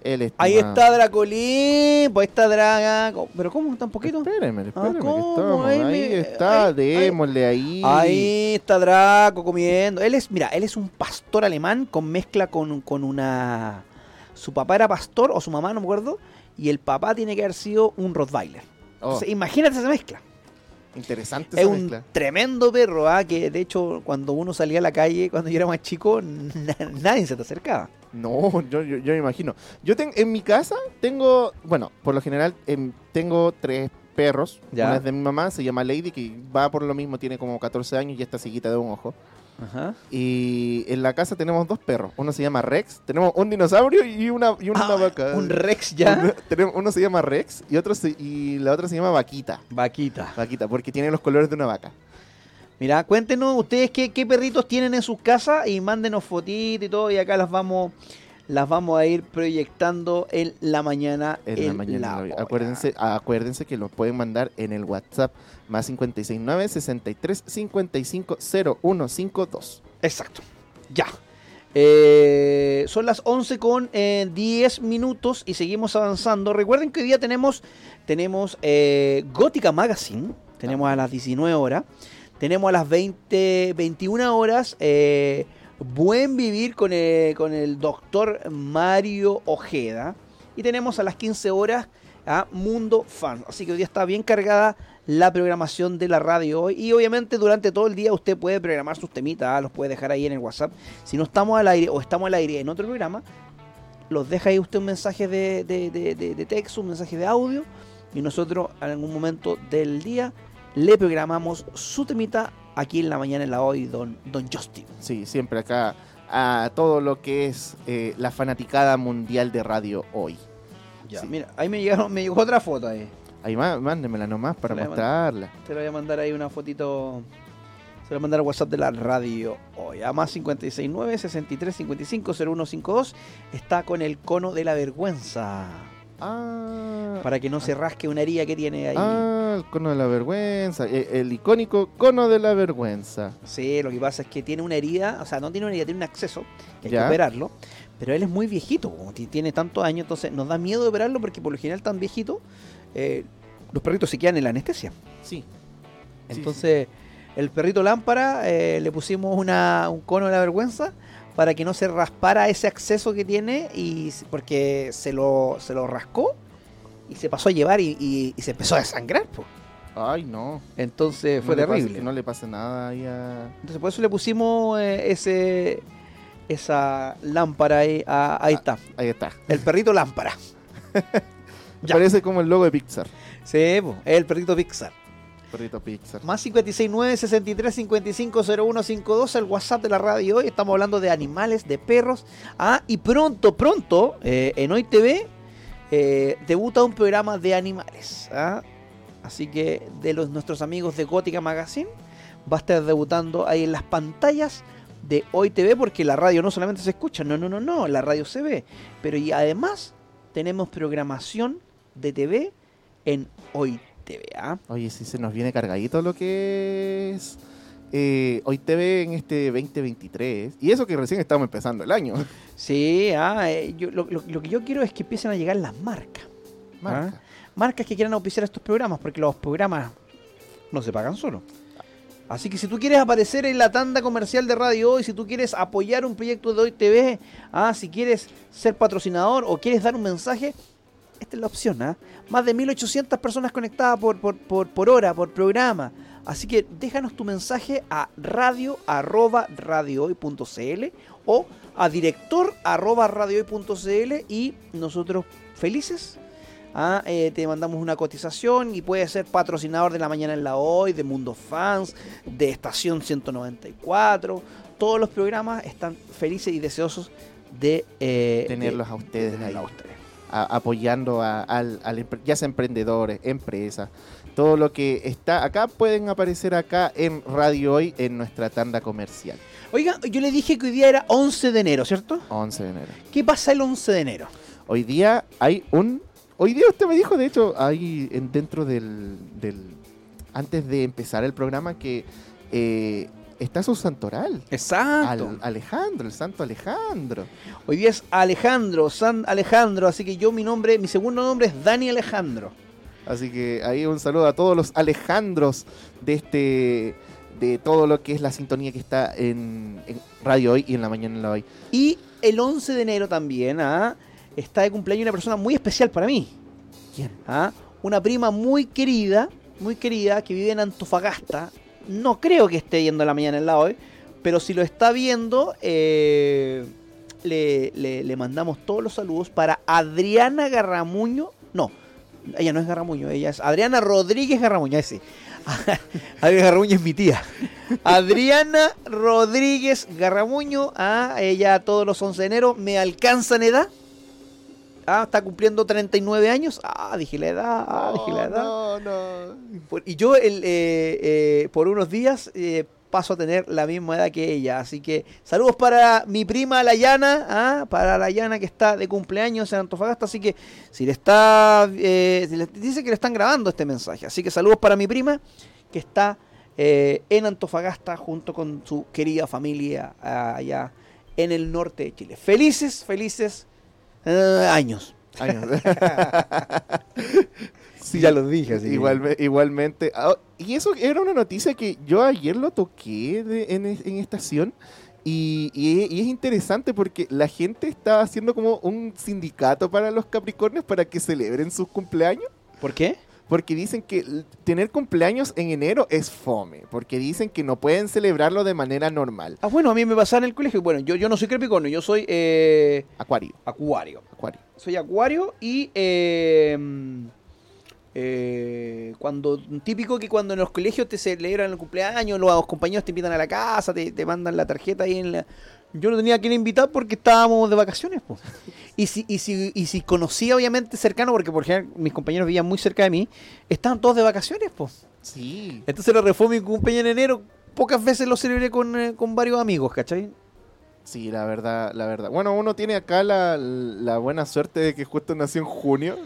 el estimado. Ahí está Dracolín, pues está Draga. Pero ¿cómo? ¿Tan poquito? Espéreme, espéreme que Ah, ¿cómo? estamos. Ahí Ahí, me- está, ahí- démosle ahí. Ahí está Draco comiendo. Él es, mira, él es un pastor alemán con mezcla con, con una. Su papá era pastor o su mamá, no me acuerdo. Y el papá tiene que haber sido un Rottweiler. Oh, Entonces, imagínate esa mezcla. interesante Es esa un mezcla. tremendo perro, ¿ah? que de hecho cuando uno salía a la calle, cuando yo era más chico, na- nadie se te acercaba. No, yo, yo, yo me imagino. Yo tengo en mi casa tengo, bueno, por lo general em, tengo tres perros. Ya. Una es de mi mamá, se llama Lady, que va por lo mismo, tiene como 14 años y está seguita de un ojo. Ajá. Y en la casa tenemos dos perros. Uno se llama Rex, tenemos un dinosaurio y una, y una Ah, vaca. un Rex ya. Uno se llama Rex y, otro se- y la otra se llama Vaquita. Vaquita. Vaquita, porque tiene los colores de una vaca. Mira, cuéntenos ustedes qué, qué perritos tienen en sus casas y mándenos fotitos y todo y acá las vamos las vamos a ir proyectando en la mañana. En la mañana. de hoy. Acuérdense, acuérdense que los pueden mandar en el WhatsApp más 569 63 55 0152. Exacto. Ya. Eh, son las 11 con eh, 10 minutos y seguimos avanzando. Recuerden que hoy día tenemos, tenemos eh, Gótica Magazine. Tenemos a las 19 horas. Tenemos a las 20, 21 horas eh, Buen Vivir con el, con el doctor Mario Ojeda. Y tenemos a las 15 horas a Mundo Fan. Así que hoy está bien cargada la programación de la radio hoy. Y obviamente durante todo el día usted puede programar sus temitas, ah, los puede dejar ahí en el WhatsApp. Si no estamos al aire o estamos al aire en otro programa, los deja ahí usted un mensaje de, de- de- de- de texto, un mensaje de audio. Y nosotros en algún momento del día le programamos su temita aquí en la mañana en la hoy, don, don Justin. Sí, siempre acá a todo lo que es eh, la fanaticada mundial de radio hoy. Ya, Sí. mira, ahí me llegaron, me llegó otra foto ahí. Ahí má- mándemela nomás para Te la mostrarla. Te lo voy a mandar ahí una fotito. Se lo voy a mandar al WhatsApp de la radio hoy. A más 569 63 55 0152. Está con el cono de la vergüenza. Ah, Para que no se rasque una herida que tiene ahí. ah, el cono de la vergüenza. eh, El, icónico cono de la vergüenza. Sí, lo que pasa es que tiene una herida. O sea, no tiene una herida, tiene un acceso. Que hay Ya. que operarlo. Pero él es muy viejito. Tiene tantos años. Entonces nos da miedo de operarlo porque por lo general tan viejito. eh, los perritos se quedan en la anestesia. Sí. Sí, Entonces, el perrito lámpara eh, le pusimos una, un cono de la vergüenza para que no se raspara ese acceso que tiene y porque se lo, se lo rascó y se pasó a llevar y, y- y se empezó a desangrar. po. Ay, no. Entonces fue No pase- terrible. que no le pase nada ahí a... Entonces por eso le pusimos eh, ese esa lámpara ahí. ah, ahí está. Ahí está. El perrito lámpara. (laughs) Ya. Parece como el logo de Pixar. Sí, po, es el perrito Pixar. Perrito Pixar. Más 569 63 55 0152 el WhatsApp de la radio hoy. Estamos hablando de animales, de perros. Ah, y pronto, pronto, eh, en Hoy TV eh, debuta un programa de animales. ¿ah? Así que de los nuestros amigos de Gótica Magazine va a estar debutando ahí en las pantallas de Hoy TV porque la radio no solamente se escucha, no, no, no, no, la radio se ve. Pero y además tenemos programación de TV en Hoy TV. ¿ah? Oye, sí se nos viene cargadito lo que es eh, Hoy TV en este 2023. Y eso que recién estamos empezando el año. Sí, ah, eh, yo- lo, lo- lo que yo quiero es que empiecen a llegar las marcas. Marca. ¿ah? Marcas que quieran auspiciar estos programas, porque los programas no se pagan solo. Así que si tú quieres aparecer en la tanda comercial de Radio Hoy, si tú quieres apoyar un proyecto de Hoy TV, ah, si quieres ser patrocinador o quieres dar un mensaje, esta es la opción. ¿ah? Más de 1800 personas conectadas por, por, por, por hora, por programa. Así que déjanos tu mensaje a radio arroba radiohoy.cl o a director arroba radiohoy.cl y nosotros felices ah, eh, te mandamos una cotización y puedes ser patrocinador de La Mañana en la Hoy, de Mundo Fans, de Estación 194. Todos los programas están felices y deseosos de eh, Tenerlos de- a ustedes de ahí. a ustedes. A- apoyando a, al, ya sea emprendedores, empresas, todo lo que está acá pueden aparecer acá en Radio Hoy en nuestra tanda comercial. Oiga, yo le dije que hoy día era 11 de enero, ¿cierto? 11 de enero. ¿Qué pasa el 11 de enero? Hoy día hay un... Hoy día usted me dijo, de hecho, ahí en, dentro del, del... Antes de empezar el programa que eh, está su santoral. Exacto. Al- Alejandro, el santo Alejandro. Hoy día es Alejandro, San Alejandro, así que yo mi nombre, mi segundo nombre es Dani Alejandro. Así que ahí un saludo a todos los Alejandros de este de todo lo que es la sintonía que está en, en Radio Hoy y en la mañana en la Hoy. Y el 11 de enero también ah, está de cumpleaños una persona muy especial para mí. ¿Quién? Ah, Una prima muy querida, muy querida, que vive en Antofagasta. No creo que esté yendo a la mañana en la hoy, pero si lo está viendo, eh, le, le, mandamos todos los saludos para Adriana Garramuño. No, ella no es Garramuño, ella es Adriana Rodríguez Garramuño, ese. (laughs) Adriana Garramuño es mi tía. Adriana Rodríguez Garramuño, ah, ella todos los 11 de enero me alcanza en edad. Ah, está cumpliendo 39 años. Ah, dije la edad, ah, dije la edad. No, no. Por- y yo el, eh, eh, por unos días eh, paso a tener la misma edad que ella. Así que saludos para mi prima Layana, ah, para Layana que está de cumpleaños en Antofagasta. Así que si le está, eh, si le- dice que le están grabando este mensaje. Así que saludos para mi prima que está en Antofagasta junto con su querida familia ah, allá en el norte de Chile. Felices, felices eh, años. Años. (laughs) Sí, ya lo dije. así que- igualmente. Ah, y eso era una noticia que yo ayer lo toqué de- en, en estación. Y, y es- y es interesante porque la gente está haciendo como un sindicato para los Capricornios para que celebren sus cumpleaños. ¿Por qué? Porque dicen que tener cumpleaños en enero es fome. Porque dicen que no pueden celebrarlo de manera normal. Ah, bueno, a mí me pasaba en el colegio. Bueno, yo, yo no soy Capricornio, yo soy eh, Acuario. Acuario. Acuario. Soy Acuario y eh, eh, cuando típico que cuando en los colegios te celebran el cumpleaños, los compañeros te invitan a la casa, te, te mandan la tarjeta ahí en la. Yo no tenía a quien invitar porque estábamos de vacaciones, pues. Y si, y si, y si conocía obviamente cercano, porque por ejemplo mis compañeros vivían muy cerca de mí, estaban todos de vacaciones, pues. Sí. Entonces lo refue mi cumpleaños en enero. Pocas veces lo celebré con, eh, con varios amigos, ¿cachai? Sí, la verdad, la verdad. Bueno, uno tiene acá la, la buena suerte de que justo nació en junio.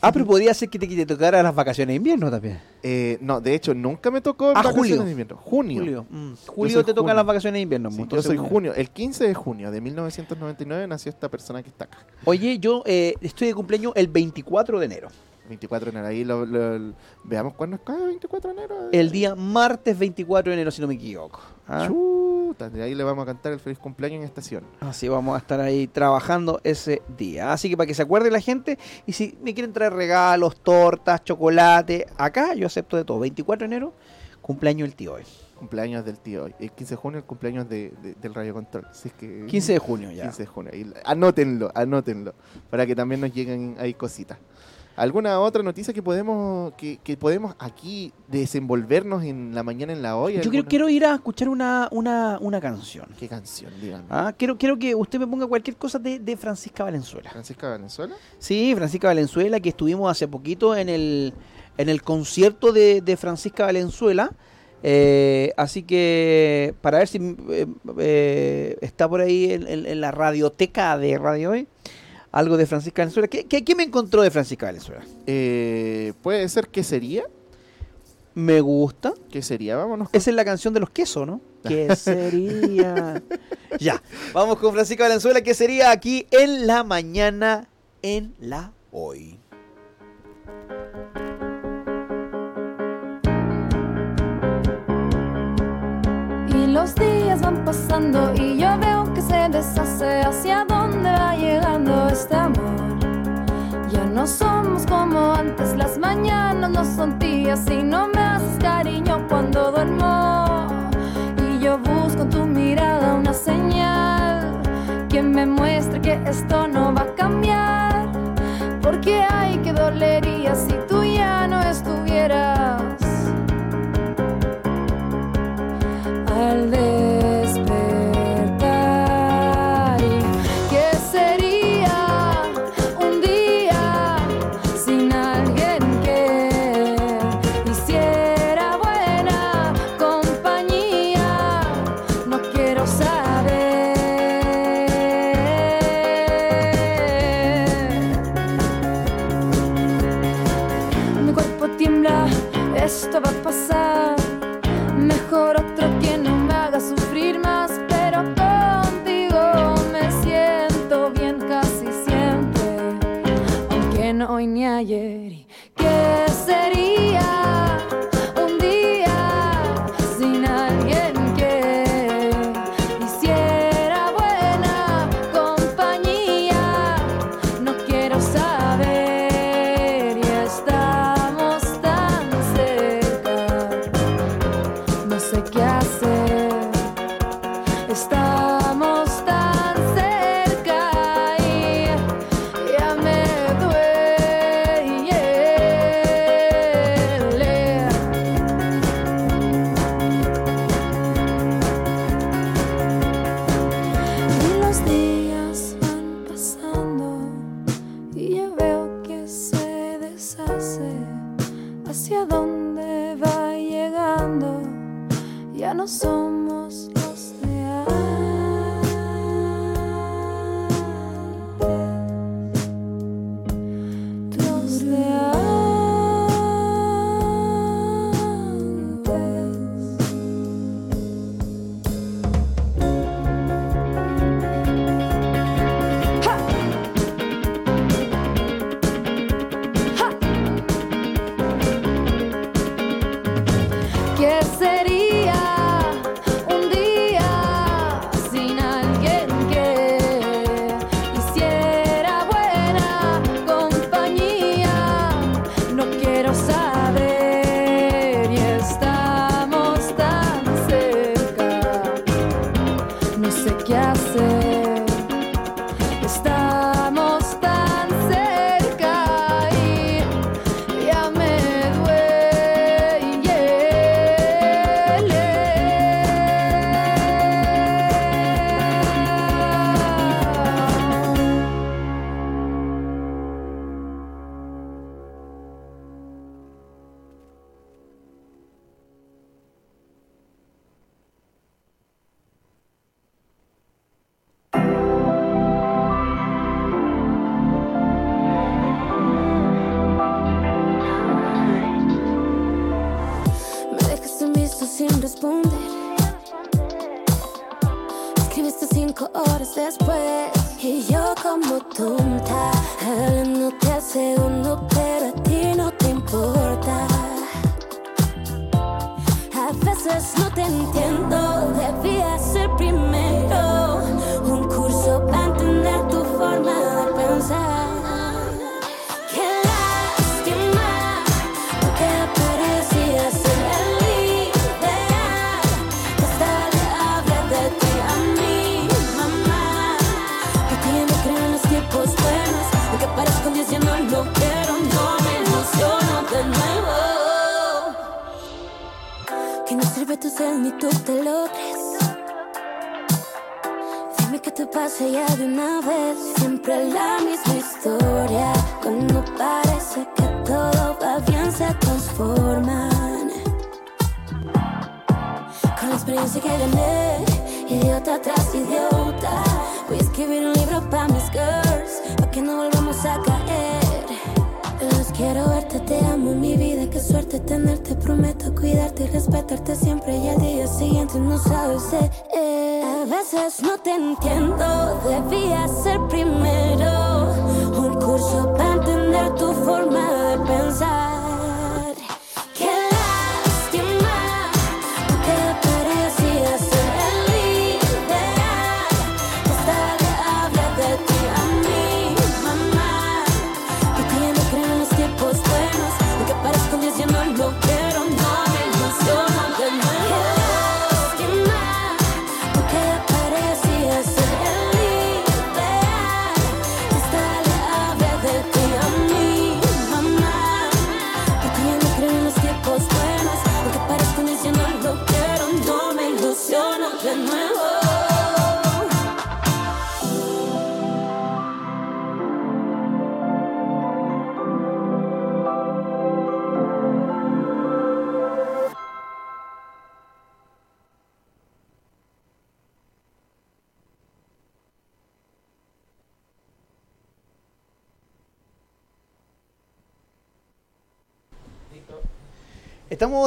Ah, pero podría ser que te, te tocara las vacaciones de invierno también. Eh, no, de hecho, nunca me tocó Ah, vacaciones julio. de invierno. Junio. Julio. mm. Julio te tocan las vacaciones de invierno. Sí, pues, yo soy junio. El 15 de junio de 1999 nació esta persona que está acá. Oye, yo eh, estoy de cumpleaños el 24 de enero. 24 de enero. Ahí lo, lo- veamos cuándo es cada 24 de enero. El día martes 24 de enero, si no me equivoco. ¿ah? Chuta, de ahí le vamos a cantar el feliz cumpleaños en estación. Así vamos a estar ahí trabajando ese día. Así que para que se acuerde la gente, y si me quieren traer regalos, tortas, chocolate, acá yo acepto de todo. 24 de enero, cumpleaños el tío hoy. Cumpleaños del tío hoy. El 15 de junio el cumpleaños de, de- del Radio Control. Así es que, 15 de junio ya. 15 de junio. Anótenlo, anótenlo. Para que también nos lleguen ahí cositas. ¿Alguna otra noticia que podemos que, que podemos aquí desenvolvernos en la mañana en la hoy? Yo quiero, quiero ir a escuchar una, una, una canción. ¿Qué canción? Díganme. Ah, quiero, quiero que usted me ponga cualquier cosa de, de Francisca Valenzuela. ¿Francisca Venezuela? Sí, Francisca Valenzuela, que estuvimos hace poquito en el, en el concierto de, de Francisca Valenzuela. Eh, así que para ver si eh, eh, está por ahí en, en- en la radioteca de Radio Hoy algo de Francisca Valenzuela. ¿Qué, qué, qué me encontró de Francisca Valenzuela? Eh, Puede ser ¿Qué sería? Me gusta. ¿Qué sería? Vámonos. Esa es la canción de los quesos, ¿no? (laughs) ¿Qué sería? ya, vamos con Francisca Valenzuela, que sería aquí en la mañana, en la hoy. Los días van pasando y yo veo que se deshace hacia dónde va llegando este amor. Ya no somos como antes, las mañanas no son tías y no me haces cariño cuando duermo. Y yo busco en tu mirada una señal que me muestre que esto no va a cambiar. Porque hay que dolería si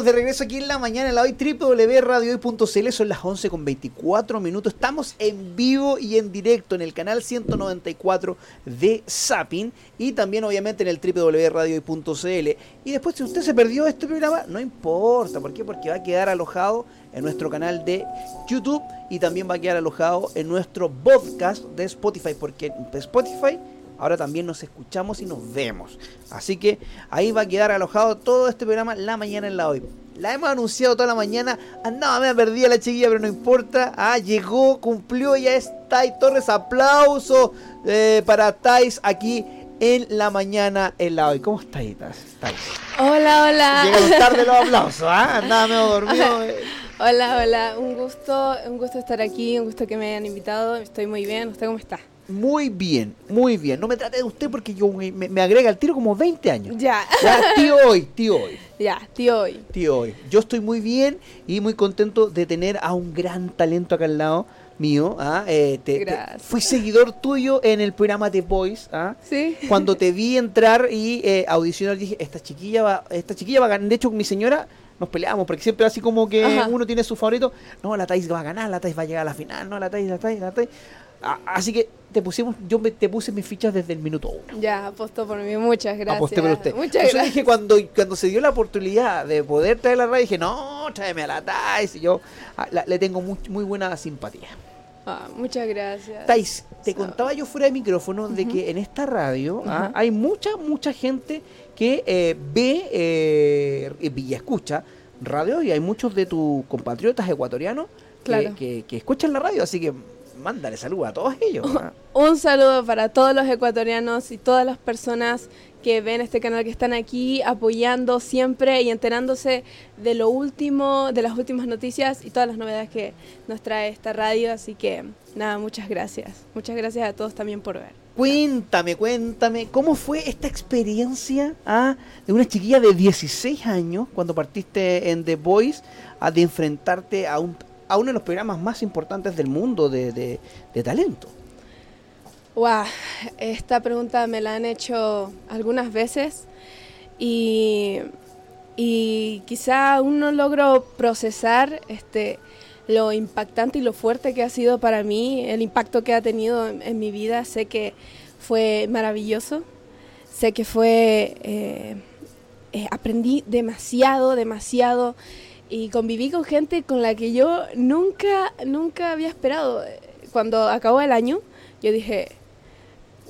de regreso aquí en la mañana en la hoy www.radiohoy.cl son las 11 con 24 minutos. Estamos en vivo y en directo en el canal 194 de Zapping y también obviamente en el www.radiohoy.cl. Y después si usted se perdió este programa, no importa, ¿por qué? Porque va a quedar alojado en nuestro canal de YouTube y también va a quedar alojado en nuestro podcast de Spotify, porque Spotify ahora también nos escuchamos y nos vemos. Así que ahí va a quedar alojado todo este programa la mañana en la hoy. La hemos anunciado toda la mañana. Andaba, me perdí la chiquilla, pero no importa. Ah, llegó, cumplió, ya es Tai Torres. Aplauso eh, para Tais aquí en la mañana en la hoy. ¿Cómo estáis, Tais? Hola, hola. Llegaron tarde los aplausos, ¿ah? (laughs) Andaba medio dormido. eh. Hola, hola. Un gusto, un gusto estar aquí, un gusto que me hayan invitado. Estoy muy bien. ¿Usted cómo está? Muy bien, muy bien. No me trate de usted porque yo me, me agrega el tiro como 20 años. Ya. Ya, tío hoy, tío hoy. (laughs) Ya, tío hoy. Tío hoy. Yo estoy muy bien y muy contento de tener a un gran talento acá al lado mío. ¿ah? Eh, te, te- fui seguidor tuyo en el programa The Voice. ¿ah? Sí. Cuando te vi entrar y eh, audicionar, dije, esta chiquilla va, esta chiquilla va a ganar. De hecho, mi señora nos peleamos, porque siempre así como que Ajá. uno tiene su favorito. No, la Thais va a ganar, la Thais va a llegar a la final, no, la Thais, la Thais, la Thais. Así que te pusimos, yo me- te puse mis fichas desde el minuto uno. Ya, apostó por mí. Muchas gracias. Aposté por usted. Muchas Entonces gracias. dije, cuando, cuando se dio la oportunidad de poder traer la radio, dije, no, tráeme a la Thais. Y yo ah, la- le tengo muy, muy buena simpatía. Ah, muchas gracias. Thais, te contaba yo fuera de micrófono de que en esta radio ah, hay mucha, mucha gente que eh, ve eh, y escucha radio y hay muchos de tus compatriotas ecuatorianos que- Claro. que, que escuchan la radio, así que mándale saludos a todos ellos. ah. Un saludo para todos los ecuatorianos y todas las personas que ven este canal, que están aquí apoyando siempre y enterándose de lo último, de las últimas noticias y todas las novedades que nos trae esta radio. Así que nada, muchas gracias. Muchas gracias a todos también por ver. Cuéntame, cuéntame, ¿cómo fue esta experiencia ah, de una chiquilla de 16 años cuando partiste en The Voice a de enfrentarte a, un, a uno de los programas más importantes del mundo de, de- talento? Wow, esta pregunta me la han hecho algunas veces y, y quizá aún no logro procesar este, lo impactante y lo fuerte que ha sido para mí, el impacto que ha tenido en, en mi vida. Sé que fue maravilloso, sé que fue... eh, eh, aprendí demasiado, demasiado y conviví con gente con la que yo nunca, nunca había esperado. Cuando acabó el año, yo dije,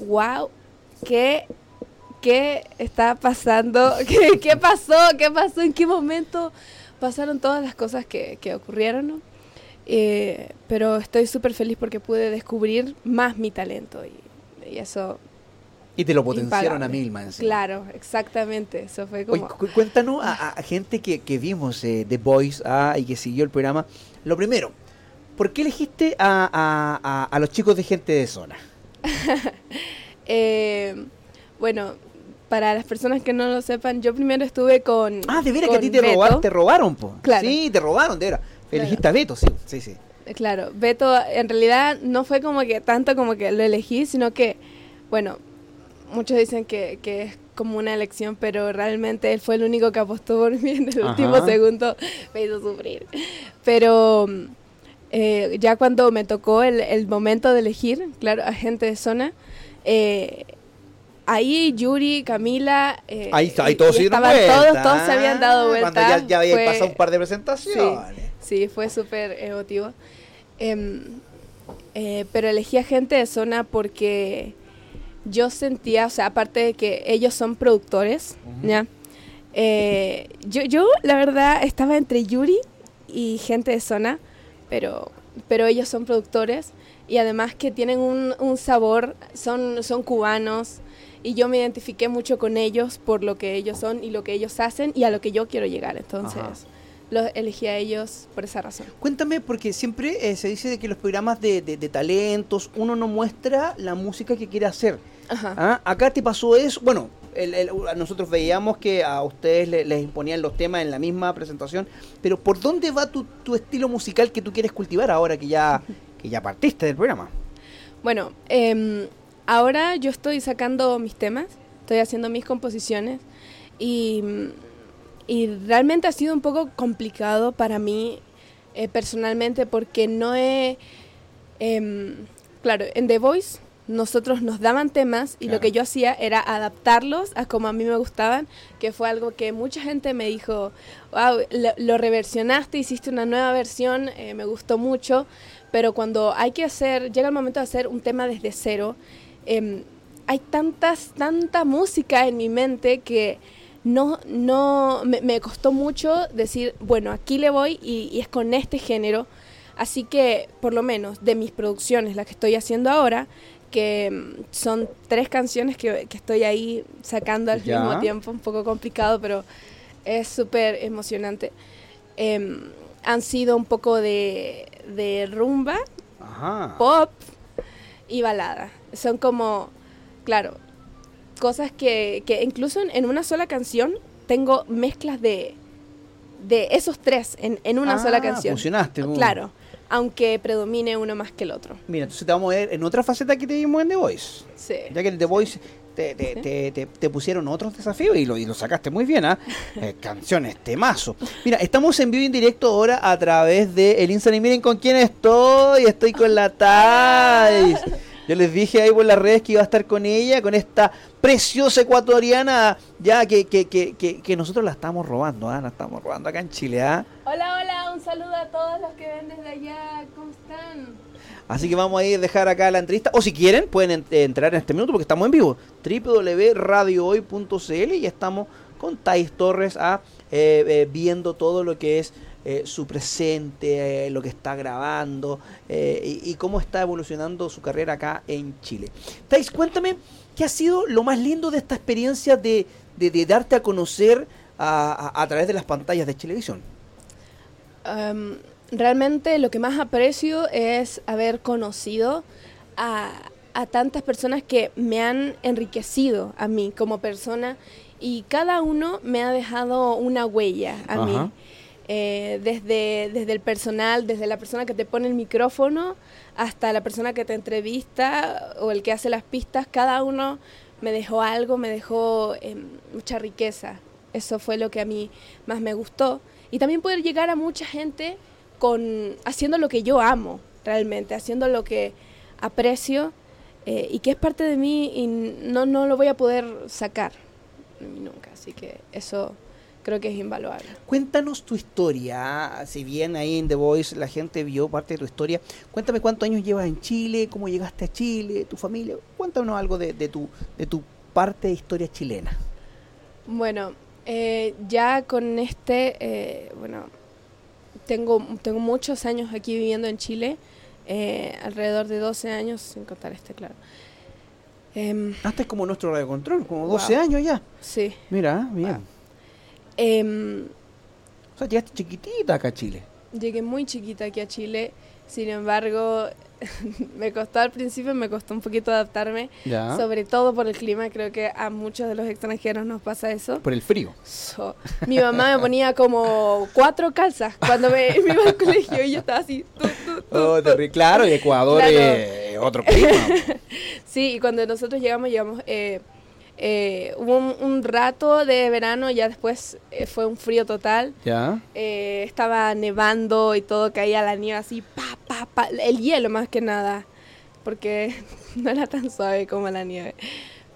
wow, ¿qué, qué está pasando? (laughs) ¿Qué, qué pasó? ¿Qué pasó? ¿En qué momento pasaron todas las cosas que, que ocurrieron? no? Eh, pero estoy súper feliz porque pude descubrir más mi talento y, y eso... Y te lo potenciaron a impagable. mil más. encima. Claro, exactamente. Eso fue como... cu- cuéntanos a, a- a gente que, que vimos eh, The Voice ah, y que siguió el programa. Lo primero, ¿por qué elegiste a, a- a- a los chicos de gente de zona? (laughs) Eh, bueno, para las personas que no lo sepan, yo primero estuve con. Ah, de veras que a ti te Beto. robaron, te robaron, po. Claro. Sí, te robaron, de veras. Elegiste a Beto, sí, sí, sí. Eh, Claro, Beto en realidad no fue como que tanto como que lo elegí, sino que, bueno, muchos dicen que, que es como una elección, pero realmente él fue el único que apostó por mí en el Ajá. último segundo, me hizo sufrir. Pero eh, ya cuando me tocó el, el momento de elegir, claro, a gente de zona, eh, ahí Yuri, Camila, eh, Ahí, ahí todos se estaban todos, todos se habían dado vuelta. Cuando ya, ya había fue- pasado un par de presentaciones. Sí, sí, fue súper emotivo. Em, eh, pero elegí a gente de zona porque yo sentía, o sea, aparte de que ellos son productores, ¿ya? Eh, yo, yo, la verdad, estaba entre Yuri y gente de zona, pero, pero ellos son productores y además que tienen un, un sabor, son, son cubanos y yo me identifiqué mucho con ellos por lo que ellos son y lo que ellos hacen y a lo que yo quiero llegar. Entonces, Ajá. los elegí a ellos por esa razón. Cuéntame, porque siempre eh, se dice de que los programas de, de- de talentos, uno no muestra la música que quiere hacer. Ah, Acá te pasó eso. Bueno, el- el- nosotros veíamos que a ustedes le- les imponían los temas en la misma presentación, pero ¿por dónde va tu, tu estilo musical que tú quieres cultivar ahora que ya, (laughs) que ya partiste del programa? Bueno, em, ahora yo estoy sacando mis temas, estoy haciendo mis composiciones y, y realmente ha sido un poco complicado para mí eh, personalmente porque no he... em, claro, en The Voice nosotros nos daban temas y lo Claro. que yo hacía era adaptarlos a como a mí me gustaban, que fue algo que mucha gente me dijo, wow, lo, lo reversionaste, hiciste una nueva versión, eh, me gustó mucho, pero cuando hay que hacer, llega el momento de hacer un tema desde cero, em, hay tantas, tanta música en mi mente que no, no, me, me costó mucho decir, bueno, aquí le voy y, y es con este género. Así que, por lo menos, de mis producciones, las que estoy haciendo ahora, que mm, son tres canciones que, que estoy ahí sacando al Ya. mismo tiempo, un poco complicado, pero es súper emocionante. Em, han sido un poco de, de rumba, Ajá. pop y balada. son como, claro, cosas que, que incluso en, en una sola canción tengo mezclas de, de esos tres en, en una Ah, sola canción. fusionaste, como- Claro, aunque predomine uno más que el otro. Mira, entonces te vamos a ver en otra faceta que te vimos en The Voice. Sí. Ya que en The Voice te, te, te, te- te pusieron otros desafíos y lo, y lo sacaste muy bien, ¿ah? (laughs) Eh, canciones, temazo. Mira, estamos en vivo y en directo ahora a través de el Instagram. Y miren con quién estoy. Estoy con la Thais. Yo les dije ahí por las redes que iba a estar con ella, con esta preciosa ecuatoriana, ya que, que, que, que, que nosotros la estamos robando, ¿ah? La estamos robando acá en Chile, ¿ah? Hola, hola, un saludo a todos los que ven desde allá. ¿Cómo están? Así que vamos a ir a dejar acá la entrevista. O si quieren, pueden en- entrar en este minuto porque estamos en vivo. www.radiohoy.cl y estamos con Thais Torres ah, eh, eh, viendo todo lo que es eh, su presente, eh, lo que está grabando eh, y, y cómo está evolucionando su carrera acá en Chile. Thais, cuéntame, ¿qué ha sido lo más lindo de esta experiencia de, de- de darte a conocer a, a- a través de las pantallas de televisión? Am, realmente lo que más aprecio es haber conocido a, a tantas personas que me han enriquecido a mí como persona y cada uno me ha dejado una huella a Ajá. mí. Eh, desde, desde el personal, desde la persona que te pone el micrófono hasta la persona que te entrevista o el que hace las pistas, cada uno me dejó algo, me dejó em, mucha riqueza. Eso fue lo que a mí más me gustó. Y también poder llegar a mucha gente con haciendo lo que yo amo, realmente, haciendo lo que aprecio eh, y que es parte de mí y no, no lo voy a poder sacar nunca. Así que eso creo que es invaluable. Cuéntanos tu historia. Si bien ahí en The Voice la gente vio parte de tu historia, cuéntame cuántos años llevas en Chile, cómo llegaste a Chile, tu familia. Cuéntanos algo de, de tu, de tu parte de historia chilena. Bueno, eh, ya con este, eh, bueno, tengo, tengo muchos años aquí viviendo en Chile, eh, alrededor de 12 años, sin contar este, claro. Em, Hasta es como nuestro radiocontrol, como Wow. 12 años ya. Sí. Mira, bien. Em, O sea, llegaste chiquitita acá a Chile. Llegué muy chiquita aquí a Chile, sin embargo, (laughs) me costó al principio, me costó un poquito adaptarme, Ya. sobre todo por el clima, creo que a muchos de los extranjeros nos pasa eso. Por el frío. So, mi mamá me ponía como cuatro calzas cuando me, me iba al colegio y yo estaba así. tu, tu, tu, Oh, claro, y Ecuador Claro. es otro clima. (laughs) Sí, y cuando nosotros llegamos, llegamos, eh, eh, hubo un, un rato de verano, ya después eh, fue un frío total. ¿Ya? Eh, estaba nevando y todo, caía la nieve así, pa, pa, pa, el hielo más que nada, porque (laughs) no era tan suave como la nieve,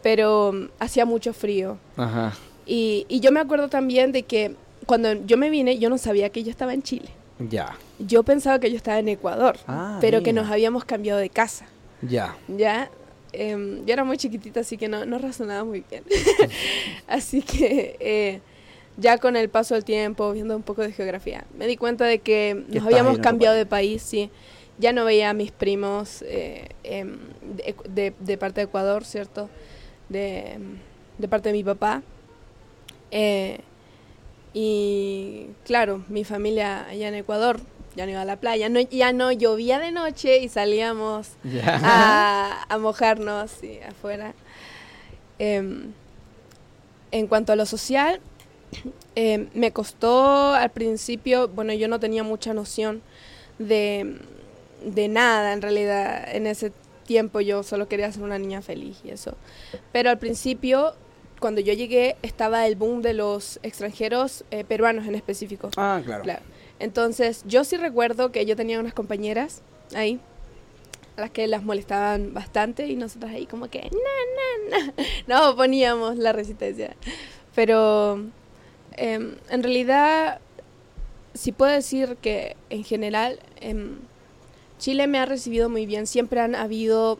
pero mm, hacía mucho frío. Ajá. Y, y yo me acuerdo también de que cuando yo me vine, yo no sabía que yo estaba en Chile. Ya. Yo pensaba que yo estaba en Ecuador, Ah, pero que nos habíamos cambiado de casa. Ya. Ya, em, yo era muy chiquitita, así que no, no razonaba muy bien. (laughs) así que eh, ya con el paso del tiempo, viendo un poco de geografía, me di cuenta de que nos habíamos cambiado de país, sí. Ya no veía a mis primos eh, em, de, de- de parte de Ecuador, ¿cierto? De, de parte de mi papá. Eh, y claro, mi familia allá en Ecuador ya no iba a la playa, no, ya no llovía de noche y salíamos Ya. a, (laughs) a mojarnos sí, afuera. Em, en cuanto a lo social, (clears throat) em, me costó al principio, bueno, yo no tenía mucha noción de, de nada en realidad. En ese tiempo yo solo quería ser una niña feliz y eso. Pero al principio, cuando yo llegué, estaba el boom de los extranjeros eh, peruanos en específico. Ah, claro. Entonces, yo sí recuerdo que yo tenía unas compañeras ahí a las que las molestaban bastante y nosotras ahí como que na, na, na. (laughs) no poníamos la resistencia. Pero em, en realidad sí puedo decir que en general em, Chile me ha recibido muy bien. Siempre han habido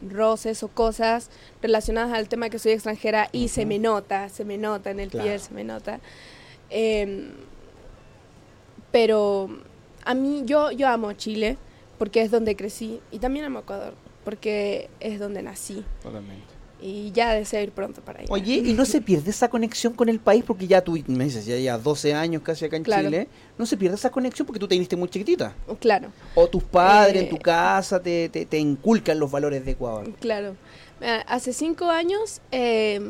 roces o cosas relacionadas al tema que soy extranjera y se me nota, se me nota en el Claro. piel, se me nota. Em, pero a mí, yo, yo amo Chile porque es donde crecí y también amo Ecuador porque es donde nací. Totalmente. y ya deseo ir pronto para allá. Oye, ¿y no se pierde esa conexión con el país? Porque ya tú me dices, ya, ya 12 años casi acá en Claro. Chile. ¿No se pierde esa conexión porque tú te viniste muy chiquitita? Claro. O tus padres en Eh, tu casa te, te, te inculcan los valores de Ecuador. Claro. Mira, Hace cinco años eh,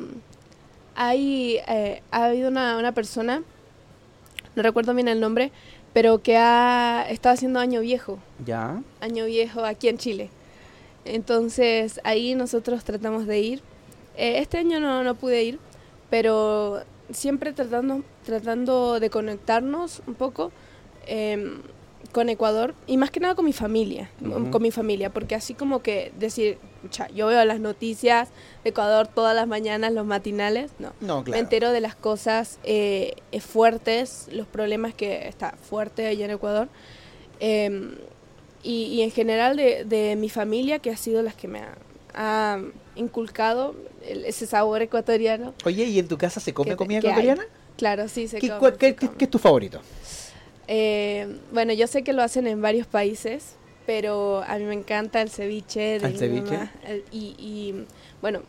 hay, eh, ha habido una, una persona, no recuerdo bien el nombre, pero que ha estado haciendo año viejo, Ya. año viejo aquí en Chile. Entonces ahí nosotros tratamos de ir. Eh, este año no, no pude ir, pero siempre tratando, tratando de conectarnos un poco em, con Ecuador y más que nada con mi familia, con mi familia, porque así como que decir, "Cha, yo veo las noticias de Ecuador todas las mañanas, los matinales, no. No, Me claro. entero de las cosas eh, eh, fuertes, los problemas que está fuerte allá en Ecuador. em, y, y en general de, de mi familia, que ha sido las que me ha, ha inculcado el- ese sabor ecuatoriano. Oye, ¿y en tu casa se come que- comida que hay. ecuatoriana? Claro, sí, se ¿Qué, come. cuál- qué- qué- qué es tu favorito? Eh, bueno, yo sé que lo hacen en varios países, pero a mí me encanta el ceviche de ¿El mi ceviche? mamá, el- y, y, bueno,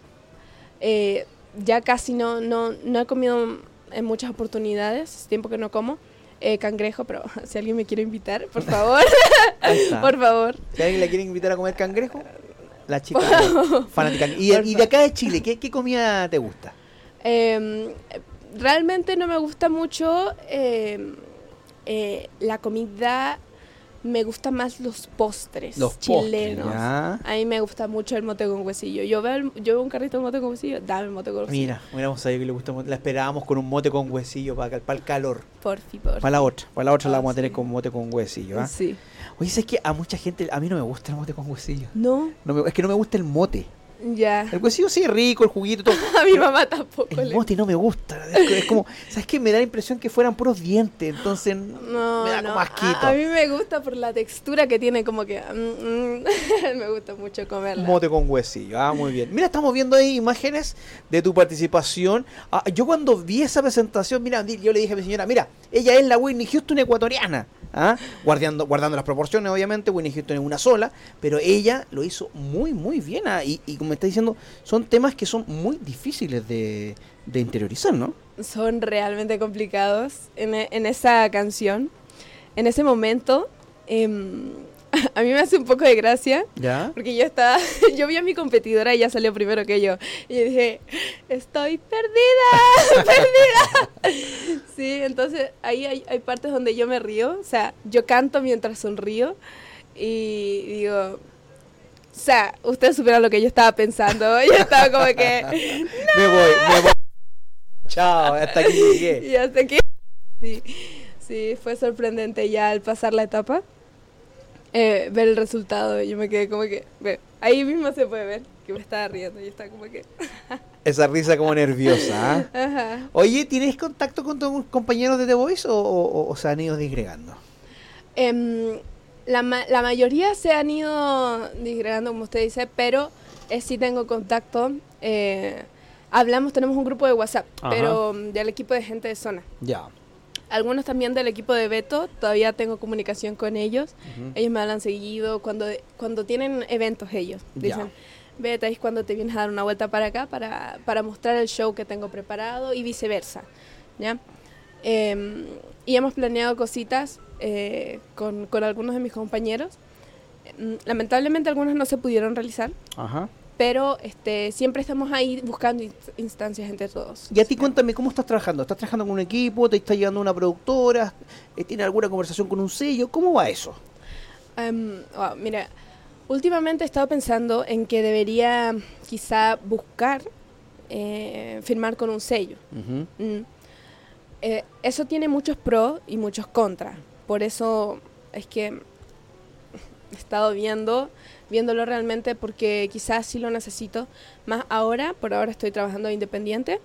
eh, ya casi no, no, no he comido en muchas oportunidades, es tiempo que no como. eh, cangrejo, pero (laughs) si alguien me quiere invitar, por (laughs) favor, (laughs) por favor. Si alguien le quiere invitar a comer cangrejo, la chica fanática. Y, de acá de Chile, ¿qué, qué comida te gusta? Eh, realmente no me gusta mucho eh, eh, la comida, me gustan más los postres Los postres, chilenos. A mí me gusta mucho el mote con huesillo. Yo veo, el- yo veo un carrito de mote con huesillo, dame el mote con huesillo. Mira, hubiéramos sabido que le gusta. La esperábamos con un mote con huesillo para, para el calor. Porfi, porfi. Para la otra. Para la otra la vamos a tener con mote con huesillo. ¿ah? Sí. Oye, es que a mucha gente, a mí no me gusta el mote con huesillo. No, No me- es que no me gusta el mote. Ya. El huesillo sí es rico, el juguito, todo. (laughs) A mi mamá tampoco El le mote no me gusta. Es, es como, ¿sabes qué? Me da la impresión que fueran puros dientes. Entonces, No, me da no. como asquito. A, a mí me gusta por la textura que tiene, como que mm, mm, (laughs) me gusta mucho comerla. Mote con huesillo, ah, muy bien. Mira, estamos viendo ahí imágenes de tu participación. Ah, yo cuando vi esa presentación, mira, yo le dije a mi señora, mira, ella es la Whitney Houston ecuatoriana. ¿Ah? Guardando, guardando las proporciones, obviamente, Whitney Houston es una sola, pero ella lo hizo muy, muy bien. ah, Y, y como está diciendo, son temas que son muy difíciles de, de interiorizar, ¿no? son realmente complicados en, en esa canción. En ese momento, em, (laughs) a mí me hace un poco de gracia. ¿Ya? Porque yo estaba, (laughs) yo vi a mi competidora y ella salió primero que yo. Y yo dije, estoy perdida, (laughs) perdida. Sí, entonces ahí hay, hay partes donde yo me río. O sea, yo canto mientras sonrío. Y digo, o sea, ustedes supieron lo que yo estaba pensando. Yo estaba como que, Me voy, me voy. Chao, hasta aquí llegué. Y hasta aquí. Sí, sí, fue sorprendente ya al pasar la etapa. Eh, ver el resultado. Yo me quedé como que. ve, ahí mismo se puede ver que me estaba riendo. Y estaba como que. (laughs) Esa risa como nerviosa. ¿ah? Ajá. Oye, ¿tienes contacto con tus compañeros de The Voice o, o- o se han ido disgregando? Em, la, ma- la mayoría se han ido disgregando, como usted dice, pero eh, sí tengo contacto. eh, hablamos, tenemos un grupo de WhatsApp, Ajá. pero mm, del equipo de gente de zona. Ya. Algunos también del equipo de Beto, todavía tengo comunicación con ellos. Ellos me hablan seguido cuando, cuando tienen eventos ellos. Dicen, Beta, es cuando te vienes a dar una vuelta para acá para, para mostrar el show que tengo preparado y viceversa. ¿ya? Em, y hemos planeado cositas eh, con, con algunos de mis compañeros. Mm, Lamentablemente algunos no se pudieron realizar, Ajá. Pero este, siempre estamos ahí buscando inst- instancias entre todos. Y a ti cuéntame, ¿cómo estás trabajando? ¿Estás trabajando con un equipo? ¿Te está llevando una productora? Eh, ¿Tienes alguna conversación con un sello? ¿Cómo va eso? Em, wow, mira, últimamente he estado pensando en que debería quizá buscar eh, firmar con un sello. Mm. Eh, eso tiene muchos pros y muchos contras. Por eso es que he estado viendo, viéndolo realmente porque quizás sí lo necesito. Más ahora, por ahora estoy trabajando independiente.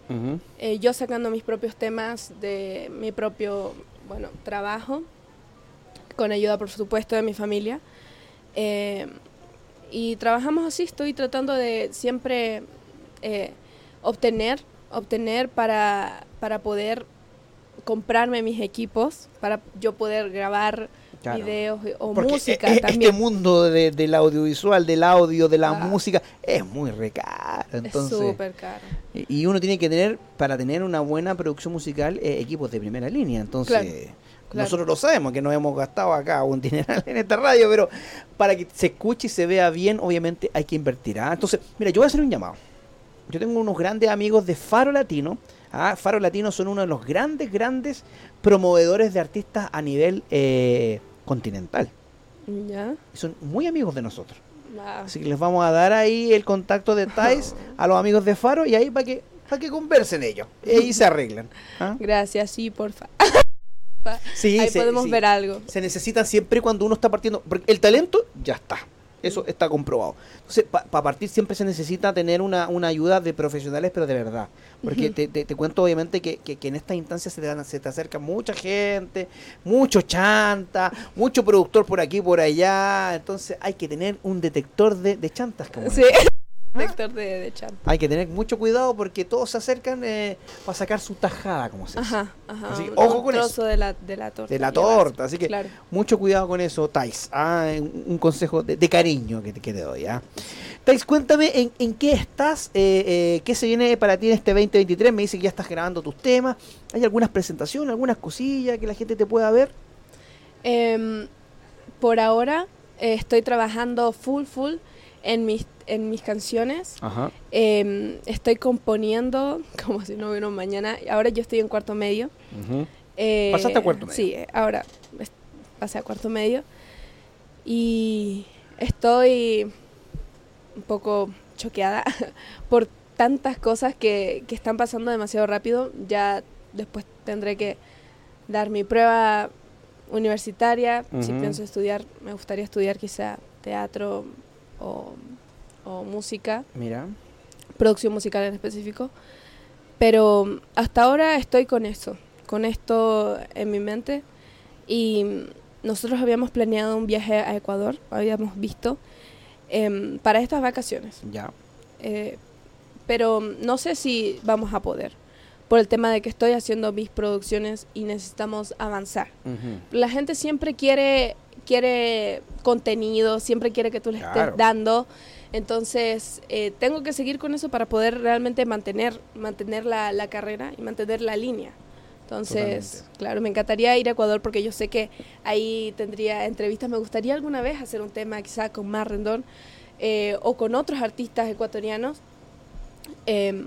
Eh, yo sacando mis propios temas de mi propio, bueno, trabajo, con ayuda por supuesto de mi familia. Eh, y trabajamos así, estoy tratando de siempre eh, obtener, obtener para, para poder comprarme mis equipos, para yo poder grabar videos o Porque música e- e- también. Este mundo de- del audiovisual, del audio, de la Ah. música, es muy recaro. Entonces, es súper caro. y uno tiene que tener, para tener una buena producción musical, eh, equipos de primera línea. Entonces, Claro, claro. nosotros lo sabemos, que nos hemos gastado acá un dineral en esta radio, pero para que se escuche y se vea bien, obviamente hay que invertir. ¿ah? Entonces, mira, yo voy a hacer un llamado. Yo tengo unos grandes amigos de Faro Latino. ¿ah? Faro Latino son uno de los grandes, grandes promovedores de artistas a nivel eh, continental. ¿Ya? Y son muy amigos de nosotros. Ah, Así que les vamos a dar ahí el contacto de Thais (laughs) a los amigos de Faro y ahí para que, para que conversen ellos. Y ahí se arreglan. ¿ah? Gracias, sí, porfa. Sí, Ahí se- podemos sí. ver algo. Se necesita siempre cuando uno está partiendo. Porque el talento ya está. Eso está comprobado. Entonces, para partir siempre se necesita tener una, una ayuda de profesionales, pero de verdad. Porque te, te- te cuento, obviamente, que, que- que en estas instancias se te, dan- se te acerca mucha gente, mucho chanta, mucho productor por aquí, por allá. Entonces, hay que tener un detector de, de chantas. como Sí, detector de, de chat. Hay que tener mucho cuidado porque todos se acercan eh, para sacar su tajada, como se dice. Ajá, ajá. Así que, un ojo con trozo eso. de la, de la torta. De la torta, así que Claro. mucho cuidado con eso, Tais. Ah, un consejo de, de cariño que te, que te doy. ¿ah? Tais, cuéntame en, en qué estás, eh, eh, qué se viene para ti en este 2023. Me dice que ya estás grabando tus temas. ¿Hay algunas presentaciones, algunas cosillas que la gente te pueda ver? Em, por ahora estoy trabajando full, full en mis, en mis canciones. Ajá. Em, estoy componiendo (laughs) como si no hubiera un mañana. Ahora yo estoy en cuarto medio. Eh, ¿Pasaste a cuarto medio? Sí, ahora pasé a cuarto medio. Y estoy un poco choqueada (laughs) por tantas cosas que, que están pasando demasiado rápido. Ya después tendré que dar mi prueba universitaria. Si pienso estudiar, me gustaría estudiar quizá teatro o, o música Mira. producción musical en específico. Pero hasta ahora estoy con eso, con esto en mi mente. Y nosotros habíamos planeado un viaje a Ecuador, habíamos visto, em, para estas vacaciones. Ya. Eh, pero no sé si vamos a poder, por el tema de que estoy haciendo mis producciones y necesitamos avanzar. La gente siempre quiere, quiere contenido, siempre quiere que tú le Claro. estés dando. Entonces, eh, tengo que seguir con eso para poder realmente mantener, mantener la, la carrera y mantener la línea. Entonces, Totalmente. claro, me encantaría ir a Ecuador porque yo sé que ahí tendría entrevistas. Me gustaría alguna vez hacer un tema quizá con Mar Rendón eh, o con otros artistas ecuatorianos eh,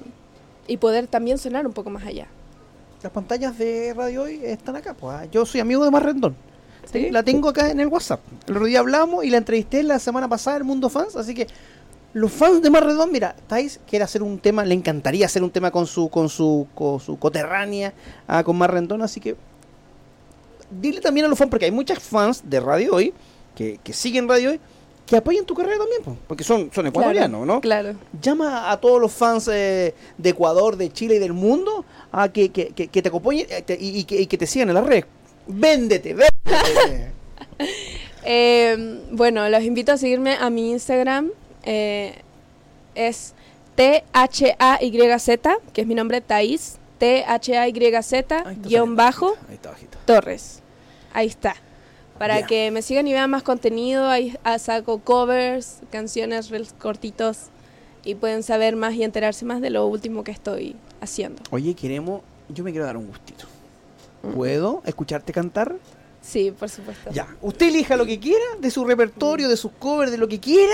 y poder también sonar un poco más allá. Las pantallas de Radio Hoy están acá. Pues, ah. Yo soy amigo de Mar Rendón. ¿Sí? La tengo acá en el WhatsApp. El otro día hablamos y la entrevisté la semana pasada en Mundo Fans. Así que los fans de Mar Rendón, mira, Thais quiere hacer un tema, le encantaría hacer un tema con su con su, con su coterránea, ah, con Mar Rendón. Así que dile también a los fans, porque hay muchas fans de Radio Hoy que, que siguen Radio Hoy que apoyen tu carrera también, porque son, son ecuatorianos, ¿no? Claro. Llama a todos los fans eh, de Ecuador, de Chile y del mundo a que, que, que- que te acompañen eh, te- y, y que, y que te sigan en la red. Véndete, véndete. (laughs) Eh, bueno, los invito a seguirme a mi Instagram. eh, es T-H-A-Y-Z, que es mi nombre, Thais. T-H-A-Y-Z, guion bajo, Ahí está bajito. Torres. Ahí está. Para que me sigan y vean más contenido, ahí ah, saco covers, canciones, cortitos y pueden saber más y enterarse más de lo último que estoy haciendo. Oye, queremos, yo me quiero dar un gustito. ¿Puedo escucharte cantar? Sí, por supuesto. Ya, usted elija lo que quiera de su repertorio, de sus covers, de lo que quiera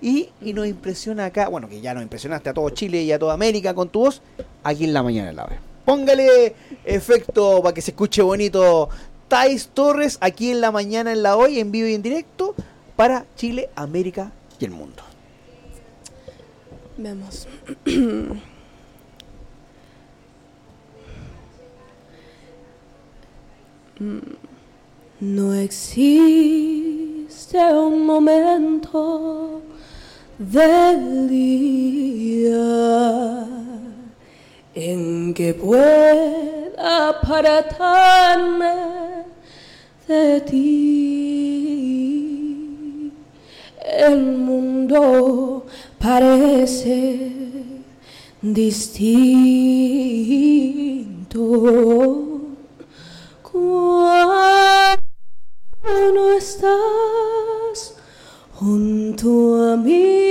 y, y nos impresiona acá, bueno, que ya nos impresionaste a todo Chile y a toda América con tu voz, aquí en la mañana en la hora. Póngale efecto para que se escuche bonito. Thais Torres aquí en la mañana en la hoy, en vivo y en directo para Chile, América y el mundo. Veamos. (clears throat) No existe un momento del día en que pueda apartarme de ti. El mundo parece distinto cuando estás junto a mí.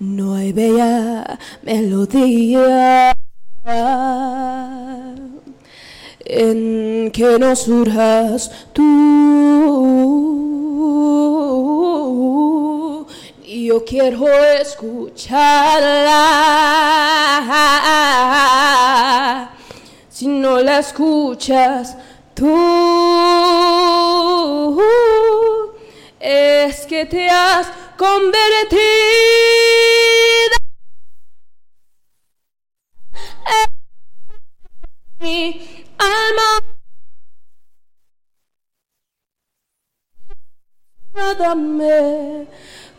No hay bella melodía en que no surjas tú. Yo quiero escucharla. Si no la escuchas tú, es que te has convertido en mi alma.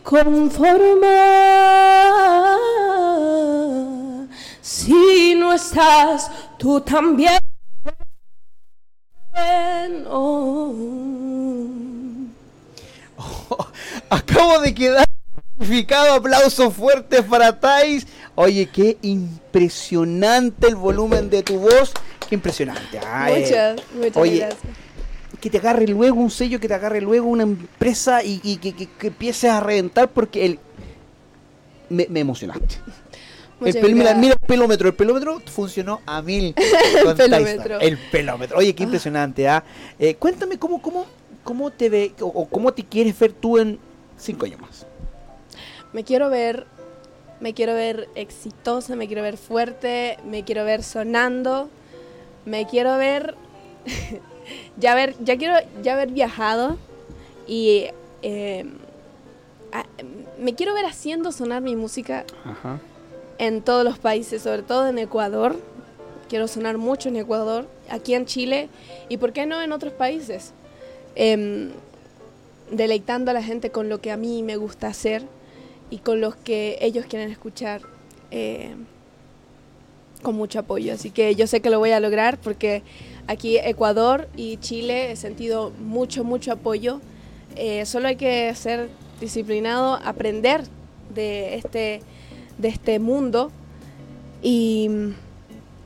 Conforma si no estás tú también. Oh. (laughs) Acabo de quedar certificado. Aplausos fuertes para Thais. Oye, qué impresionante el volumen de tu voz. Qué impresionante. Ay, Muchas, muchas oye, gracias. Que te agarre luego un sello, que te agarre luego una empresa y, y que, que, que empieces a reventar porque el, me, me emocionaste. El pel- mira, el pelómetro, el pelómetro funcionó a mil. (laughs) con pelómetro. El pelómetro. Oye, qué impresionante, ¿ah? Eh, cuéntame cómo, cómo, cómo te ve o, o cómo te quieres ver tú en cinco años más. Me quiero ver, me quiero ver exitosa, me quiero ver fuerte, me quiero ver sonando, me quiero ver, (laughs) ya ver, ya quiero ya haber viajado y eh, a- me quiero ver haciendo sonar mi música Ajá. en todos los países, sobre todo en Ecuador. Quiero sonar mucho en Ecuador, aquí en Chile y por qué no en otros países. Em, deleitando a la gente con lo que a mí me gusta hacer y con los que ellos quieren escuchar eh, con mucho apoyo. Así que yo sé que lo voy a lograr porque aquí Ecuador y Chile he sentido mucho, mucho apoyo. Eh, solo hay que ser disciplinado, aprender de este, de este mundo y,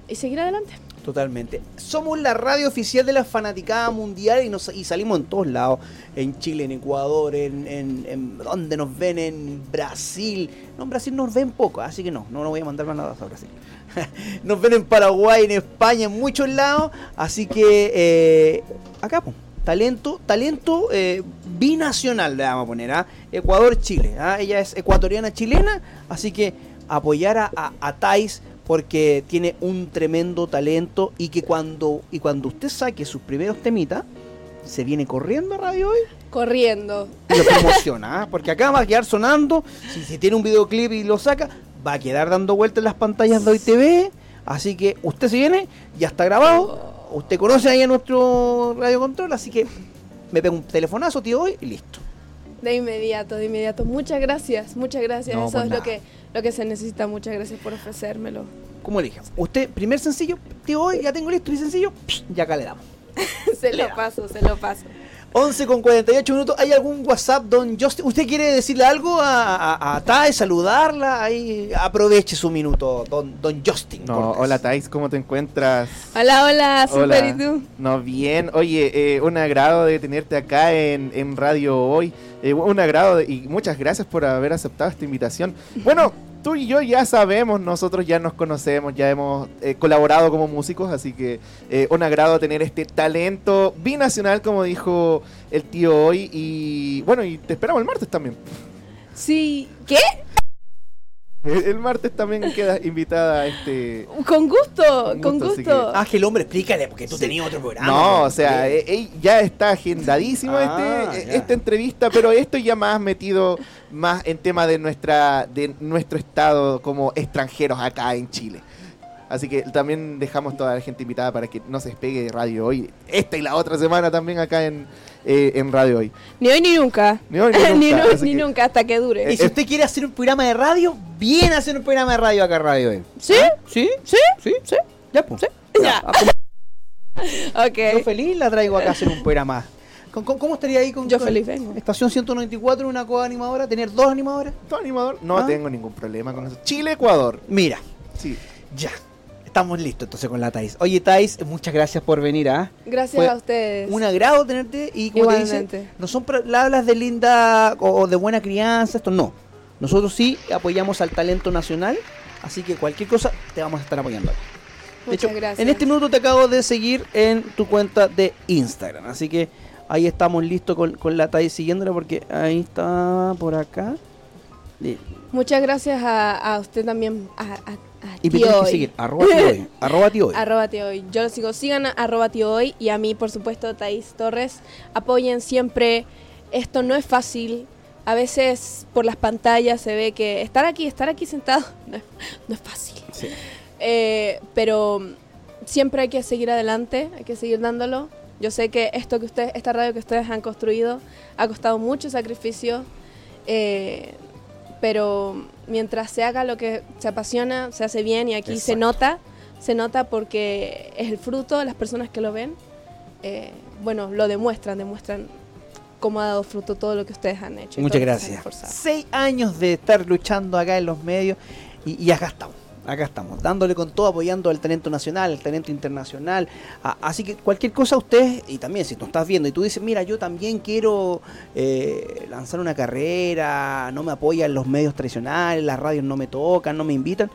y seguir adelante. Totalmente. Somos la radio oficial de la fanaticada mundial y, nos, y salimos en todos lados. En Chile, en Ecuador, en, en, en donde nos ven, en Brasil. No, en Brasil nos ven poco, así que no, no, no voy a mandar más nada a Brasil. (laughs) nos ven en Paraguay, en España, en muchos lados. Así que eh, acá, po, talento, talento eh, binacional le vamos a poner, ¿ah? Ecuador-Chile. ¿ah? Ella es ecuatoriana chilena, así que apoyar a, a, a Thais porque tiene un tremendo talento y que cuando y cuando usted saque sus primeros temitas se viene corriendo a radio hoy Corriendo. y lo promociona (laughs) ¿ah? porque acá va a quedar sonando si, si tiene un videoclip y lo saca va a quedar dando vueltas en las pantallas de hoy TV así que usted se viene ya está grabado usted conoce ahí a nuestro radio control así que me pega un telefonazo tío hoy y listo De inmediato, de inmediato. Muchas gracias, muchas gracias. No, Eso pues es nada. lo que, lo que se necesita. Muchas gracias por ofrecérmelo. como le dije usted primer sencillo tío hoy ya tengo listo y sencillo ya acá le damos (laughs) se lo paso, se lo paso. 11 con 48 minutos. ¿Hay algún WhatsApp, don Justin? ¿Usted quiere decirle algo a, a, saludarla? Ahí aproveche su minuto, don, don Justin. No, hola Thais, ¿cómo te encuentras? Hola, hola, super. ¿y tú? No, bien. Oye, eh, un agrado de tenerte acá en, en Radio Hoy. Eh, un agrado de- y muchas gracias por haber aceptado esta invitación. Bueno, tú y yo ya sabemos, nosotros ya nos conocemos, ya hemos eh, colaborado como músicos, así que eh, un agrado tener este talento binacional, como dijo el tío hoy. Y bueno, y te esperamos el martes también. Sí, ¿qué? El, martes también queda invitada a este... Con gusto, con Con gusto, así que- Ah, que el hombre, explícale, porque tú tenías otro programa. No, pues. o sea, eh, eh, ya está agendadísimo Ah, este, eh, esta entrevista, pero esto ya más metido más en tema de nuestra de nuestro estado como extranjeros acá en Chile. Así que también dejamos toda la gente invitada para que no se despegue de Radio Hoy. Esta y la otra semana también acá en, eh, en Radio Hoy. Ni hoy ni nunca. Ni hoy ni (laughs) ni nunca, nu- así ni que- nunca, hasta que dure. Y si usted quiere hacer un programa de radio, viene a hacer un programa de radio acá en Radio hoy. ¿Sí? ¿Sí? ¿Sí? ¿Sí? ¿Sí? Ya, pues. Ya. (laughs) Ok. Yo feliz la traigo acá a hacer un programa. ¿Cómo, estaría ahí con, Yo con feliz vengo. Estación 194, una coanimadora? ¿Tener dos animadoras? ¿Todo animador? No Ah. tengo ningún problema con eso. Chile, Ecuador. Mira, Sí. ya. Estamos listos entonces con la Thais. Oye, Thais, muchas gracias por venir, ¿ah? Gracias Fue a ustedes. Un agrado tenerte y como te no son palabras de linda o, de buena crianza, esto no. Nosotros sí apoyamos al talento nacional, así que cualquier cosa te vamos a estar apoyando. De hecho, en este minuto te acabo de seguir en tu cuenta de Instagram, así que ahí estamos listos con, con la TAI siguiéndola porque ahí está por acá. Muchas gracias a, usted también, a, y me tienes que seguir, arroba tío hoy. (laughs) arroba tío hoy. Arroba tío hoy. Yo lo sigo, sigan arroba tío hoy y a mí, por supuesto, Thais Torres. Apoyen siempre. Esto no es fácil. A veces por las pantallas se ve que estar aquí, estar aquí sentado, (laughs) no, es fácil. Eh, pero siempre hay que seguir adelante, hay que seguir dándolo. Yo sé que esto que ustedes, esta radio que ustedes han construido ha costado mucho sacrificio. Eh, pero mientras se haga lo que se apasiona, se hace bien y aquí se nota, se nota porque es el fruto las personas que lo ven. Eh, bueno, lo demuestran, demuestran cómo ha dado fruto todo lo que ustedes han hecho. Muchas gracias. Seis años de estar luchando acá en los medios y, y acá estamos acá estamos, dándole con todo, apoyando al talento nacional, al talento internacional. así que cualquier cosa usted, y también si tú estás viendo y tú dices, mira, yo también quiero eh, lanzar una carrera, no me apoyan los medios tradicionales, las radios no me tocan, no me invitan.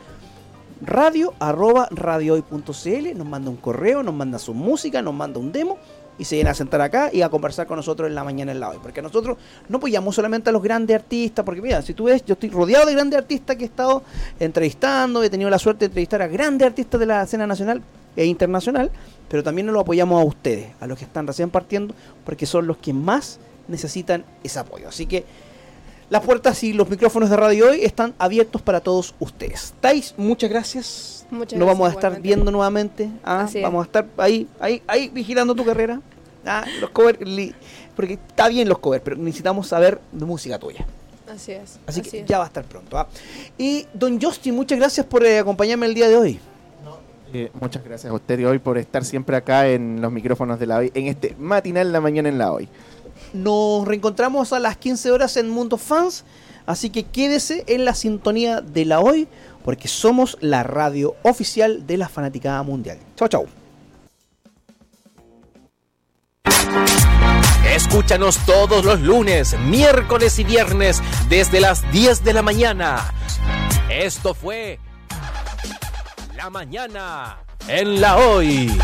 Radio arroba radiohoy.cl, nos manda un correo, nos manda su música, nos manda un demo y se viene a sentar acá y a conversar con nosotros en la mañana en la hoy. Porque nosotros no apoyamos solamente a los grandes artistas, porque mira, si tú ves, yo estoy rodeado de grandes artistas que he estado entrevistando, he tenido la suerte de entrevistar a grandes artistas de la escena nacional e internacional, pero también nos lo apoyamos a ustedes, a los que están recién partiendo, porque son los que más necesitan ese apoyo. Así que las puertas y los micrófonos de radio hoy están abiertos para todos ustedes. Tais, muchas gracias. Muchas Nos vamos a estar viendo nuevamente. ¿ah? Vamos a estar ahí, ahí, ahí vigilando tu carrera. ¿Ah? Los covers, porque está bien los covers, pero necesitamos saber de música tuya. Así es. Así, que ya va a estar pronto. ¿ah? Y don Justin, muchas gracias por eh, acompañarme el día de hoy. Eh, muchas gracias a usted hoy por estar siempre acá en los micrófonos de la hoy, en este matinal la mañana en la hoy. Nos reencontramos a las 15 horas en Mundo Fans, así que quédese en la sintonía de la hoy porque somos la radio oficial de la fanaticada mundial. Chao, chao. Escúchanos todos los lunes, miércoles y viernes desde las 10 de la mañana. Esto fue La Mañana en la Hoy.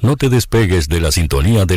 No te despegues de la sintonía de